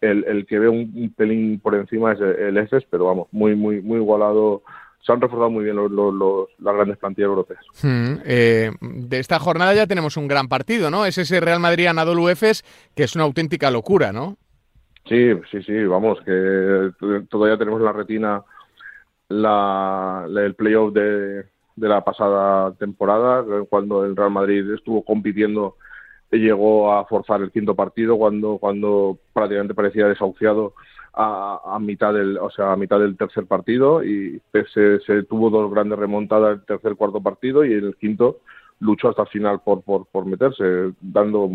el, el, que ve un, pelín por encima es el, EFES, pero vamos, muy, muy, muy igualado se han reforzado muy bien los, los, las grandes plantillas europeas. Hmm, eh, de esta jornada ya tenemos un gran partido, ¿no? Es ese Real Madrid Anadolu Efes, que es una auténtica locura, ¿no? Sí, sí, sí, vamos, que todavía tenemos en la retina la, el playoff de, de la pasada temporada, cuando el Real Madrid estuvo compitiendo y llegó a forzar el quinto partido cuando, cuando prácticamente parecía desahuciado a, mitad del o sea a mitad del tercer partido y se, se tuvo dos grandes remontadas el tercer cuarto partido y el quinto luchó hasta el final por por, por meterse dando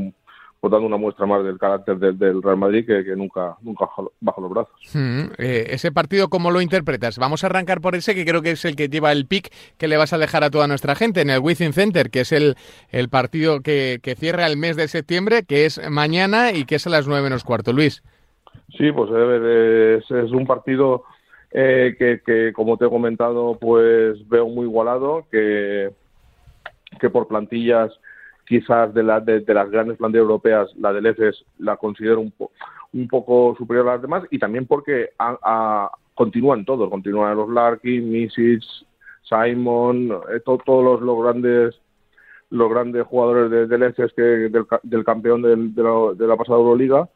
pues dando una muestra más del carácter del, Real Madrid que, nunca nunca bajo los brazos. Hmm, eh, ese partido, ¿cómo lo interpretas? Vamos a arrancar por ese que creo que es el que lleva el pick que le vas a dejar a toda nuestra gente en el Within Center, que es el, el partido que, que cierra el mes de septiembre, que es mañana y que es a las nueve menos cuarto. Luis. Sí, pues es, es un partido eh, que, que, como te he comentado, pues veo muy igualado, que, que por plantillas quizás de, la, de, las grandes plantillas europeas, la del EFES la considero un, un poco superior a las demás y también porque continúan todos, continúan los Larkin, Misic, Simon, eh, todos los, grandes los grandes jugadores de, del EFES que del, del campeón del, de, la, de la pasada Euroliga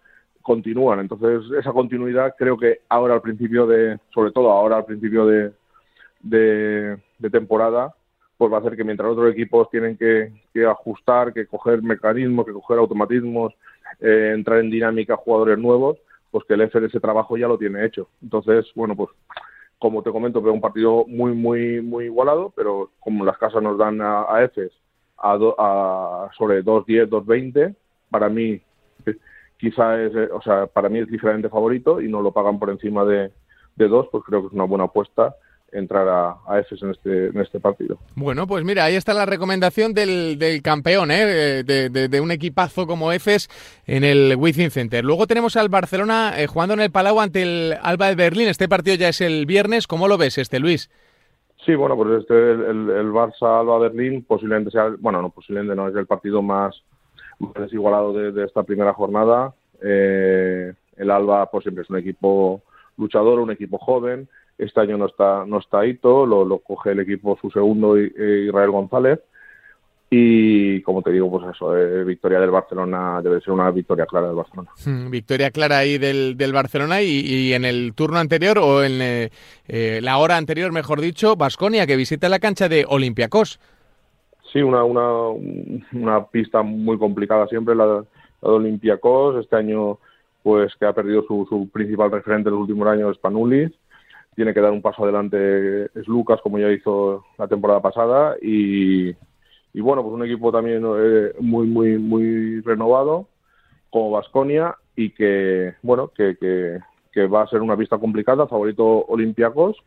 continúan. Entonces, esa continuidad creo que ahora al principio de, sobre todo ahora al principio de, de, temporada, pues va a hacer que mientras otros equipos tienen que, ajustar, que coger mecanismos, que coger automatismos, eh, entrar en dinámica jugadores nuevos, pues que el de ese trabajo ya lo tiene hecho. Entonces, bueno, pues como te comento, veo un partido muy, muy, muy igualado, pero como las casas nos dan a, a a, a sobre 2-10, 2-20, para mí quizá es, eh, o sea, para mí es diferente favorito y no lo pagan por encima de, dos, pues creo que es una buena apuesta entrar a, a en este, en este partido. Bueno, pues mira, ahí está la recomendación del, del campeón, ¿eh? de, de, un equipazo como EFES en el Within Center. Luego tenemos al Barcelona eh, jugando en el Palau ante el Alba de Berlín. Este partido ya es el viernes. ¿Cómo lo ves, este Luis? Sí, bueno, pues este, el, el, Barça Alba Berlín posiblemente sea, bueno, no posiblemente no, es el partido más desigualado de, esta primera jornada. Eh, el Alba pues siempre es un equipo luchador, un equipo joven. Este año no está no está Ito, lo, lo coge el equipo su segundo eh, Israel González. Y como te digo, pues eso, eh, victoria del Barcelona debe ser una victoria clara del Barcelona. Hmm, victoria clara ahí del, del Barcelona y, en el turno anterior o en la hora anterior, mejor dicho, Basconia que visita la cancha de Olympiacos sí, una, una, una pista muy complicada siempre, la, de Olympiacos. Este año, pues que ha perdido su, su principal referente en los últimos años, Spanulis. Tiene que dar un paso adelante es Lucas, como ya hizo la temporada pasada. Y, y bueno, pues un equipo también eh, muy, muy, muy renovado, como Vasconia, y que, bueno, que, que, que, va a ser una pista complicada, favorito Olympiacos.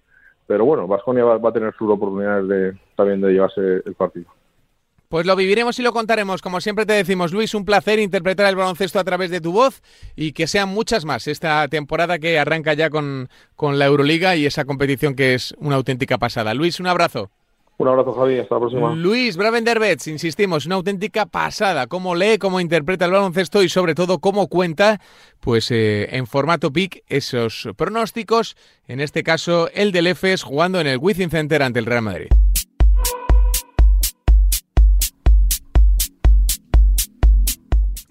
Pero bueno, Vasconia va, va, a tener sus oportunidades de, también de llevarse el partido. Pues lo viviremos y lo contaremos. Como siempre te decimos, Luis, un placer interpretar el baloncesto a través de tu voz y que sean muchas más esta temporada que arranca ya con, con la Euroliga y esa competición que es una auténtica pasada. Luis, un abrazo. Un abrazo, Javi. Hasta la próxima. Luis Bravenderbets, insistimos, una auténtica pasada. Cómo lee, cómo interpreta el baloncesto y sobre todo cómo cuenta, pues eh, en formato PIC, esos pronósticos. En este caso, el del EFES jugando en el Wizzing Center ante el Real Madrid.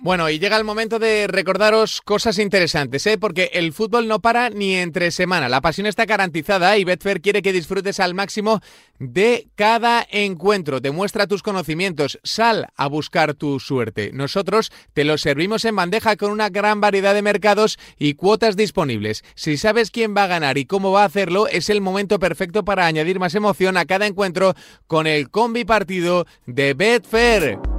Bueno, y llega el momento de recordaros cosas interesantes, ¿eh? porque el fútbol no para ni entre semana. La pasión está garantizada y Betfair quiere que disfrutes al máximo de cada encuentro. Demuestra tus conocimientos, sal a buscar tu suerte. Nosotros te lo servimos en bandeja con una gran variedad de mercados y cuotas disponibles. Si sabes quién va a ganar y cómo va a hacerlo, es el momento perfecto para añadir más emoción a cada encuentro con el combi partido de Betfair.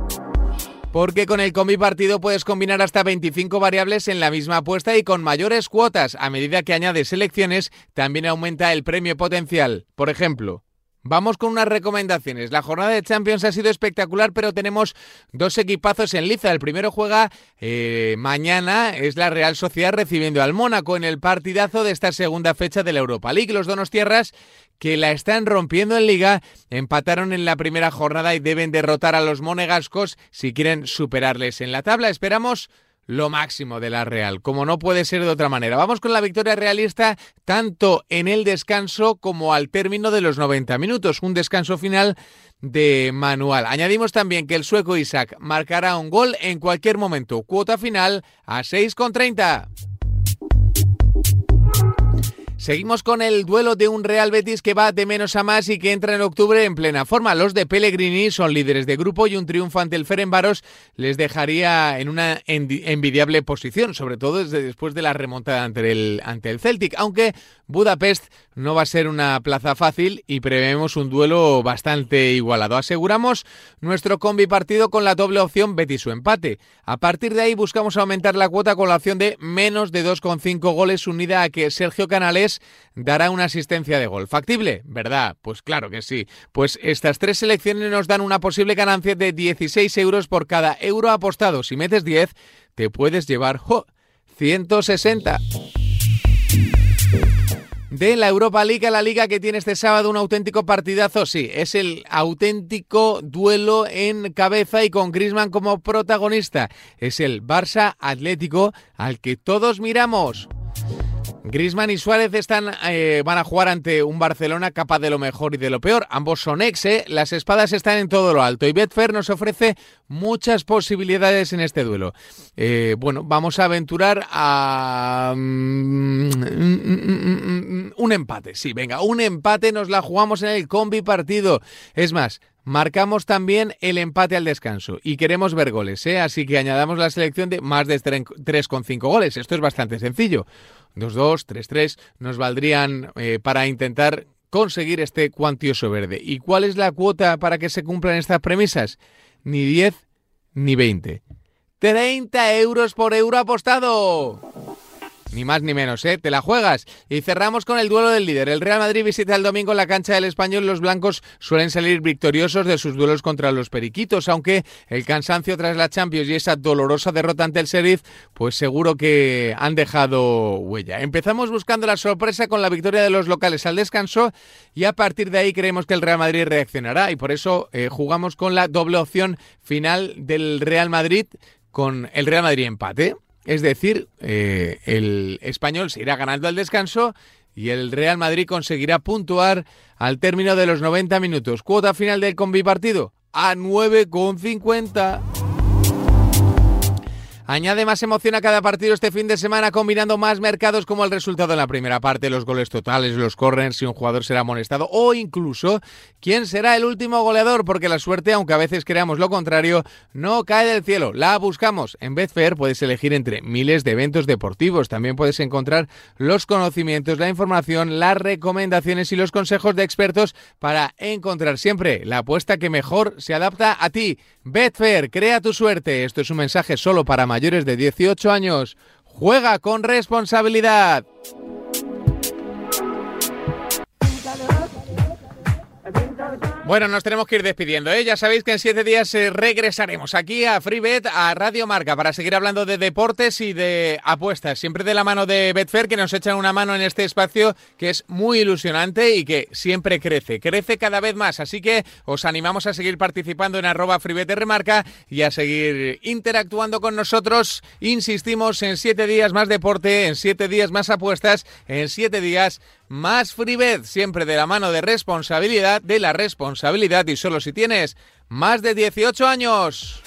Porque con el combi partido puedes combinar hasta 25 variables en la misma apuesta y con mayores cuotas. A medida que añades selecciones, también aumenta el premio potencial. Por ejemplo, Vamos con unas recomendaciones. La jornada de Champions ha sido espectacular, pero tenemos dos equipazos en liza. El primero juega eh, mañana, es la Real Sociedad recibiendo al Mónaco en el partidazo de esta segunda fecha de la Europa League. Los Donos Tierras que la están rompiendo en liga, empataron en la primera jornada y deben derrotar a los monegascos si quieren superarles en la tabla. Esperamos lo máximo de la Real, como no puede ser de otra manera. Vamos con la victoria realista tanto en el descanso como al término de los 90 minutos, un descanso final de manual. Añadimos también que el sueco Isaac marcará un gol en cualquier momento. Cuota final a 6,30. Seguimos con el duelo de un Real Betis que va de menos a más y que entra en octubre en plena forma. Los de Pellegrini son líderes de grupo y un triunfo ante el Ferenbaros les dejaría en una envidiable posición, sobre todo desde después de la remontada ante el, ante el Celtic, aunque Budapest no va a ser una plaza fácil y prevemos un duelo bastante igualado. Aseguramos nuestro combi partido con la doble opción Betis o empate. A partir de ahí buscamos aumentar la cuota con la opción de menos de 2,5 goles unida a que Sergio Canales dará una asistencia de gol. ¿Factible? ¿Verdad? Pues claro que sí. Pues estas tres selecciones nos dan una posible ganancia de 16 euros por cada euro apostado. Si metes 10, te puedes llevar 160 de la Europa League la liga que tiene este sábado un auténtico partidazo. Sí, es el auténtico duelo en cabeza y con Grisman como protagonista. Es el Barça Atlético al que todos miramos. Grisman y Suárez están, eh, van a jugar ante un Barcelona capaz de lo mejor y de lo peor. Ambos son ex, ¿eh? las espadas están en todo lo alto y Betfair nos ofrece muchas posibilidades en este duelo. Eh, bueno, vamos a aventurar a mm, un empate. Sí, venga, un empate nos la jugamos en el combi partido. Es más, Marcamos también el empate al descanso y queremos ver goles, ¿eh? así que añadamos la selección de más de 3,5 goles. Esto es bastante sencillo. 2-2, 3-3 nos valdrían eh, para intentar conseguir este cuantioso verde. ¿Y cuál es la cuota para que se cumplan estas premisas? Ni 10 ni 20. 30 euros por euro apostado. Ni más ni menos, ¿eh? Te la juegas. Y cerramos con el duelo del líder. El Real Madrid visita el domingo la cancha del Español. Los blancos suelen salir victoriosos de sus duelos contra los periquitos, aunque el cansancio tras la Champions y esa dolorosa derrota ante el Sheriff, pues seguro que han dejado huella. Empezamos buscando la sorpresa con la victoria de los locales al descanso y a partir de ahí creemos que el Real Madrid reaccionará y por eso eh, jugamos con la doble opción final del Real Madrid con el Real Madrid empate. Es decir, eh, el español se irá ganando al descanso y el Real Madrid conseguirá puntuar al término de los 90 minutos. Cuota final del combi partido a 9,50. Añade más emoción a cada partido este fin de semana combinando más mercados como el resultado en la primera parte, los goles totales, los corners, si un jugador será amonestado o incluso quién será el último goleador, porque la suerte, aunque a veces creamos lo contrario, no cae del cielo. La buscamos. En Betfair puedes elegir entre miles de eventos deportivos. También puedes encontrar los conocimientos, la información, las recomendaciones y los consejos de expertos para encontrar siempre la apuesta que mejor se adapta a ti. Betfair, crea tu suerte. Esto es un mensaje solo para mayores de 18 años. Juega con responsabilidad. Bueno, nos tenemos que ir despidiendo. ¿eh? Ya sabéis que en siete días eh, regresaremos aquí a FreeBet, a Radio Marca, para seguir hablando de deportes y de apuestas. Siempre de la mano de Betfair, que nos echan una mano en este espacio que es muy ilusionante y que siempre crece. Crece cada vez más. Así que os animamos a seguir participando en arroba FreeBet Remarca y a seguir interactuando con nosotros. Insistimos en siete días más deporte, en siete días más apuestas, en siete días más FreeBet, siempre de la mano de responsabilidad, de la responsabilidad y solo si tienes más de 18 años.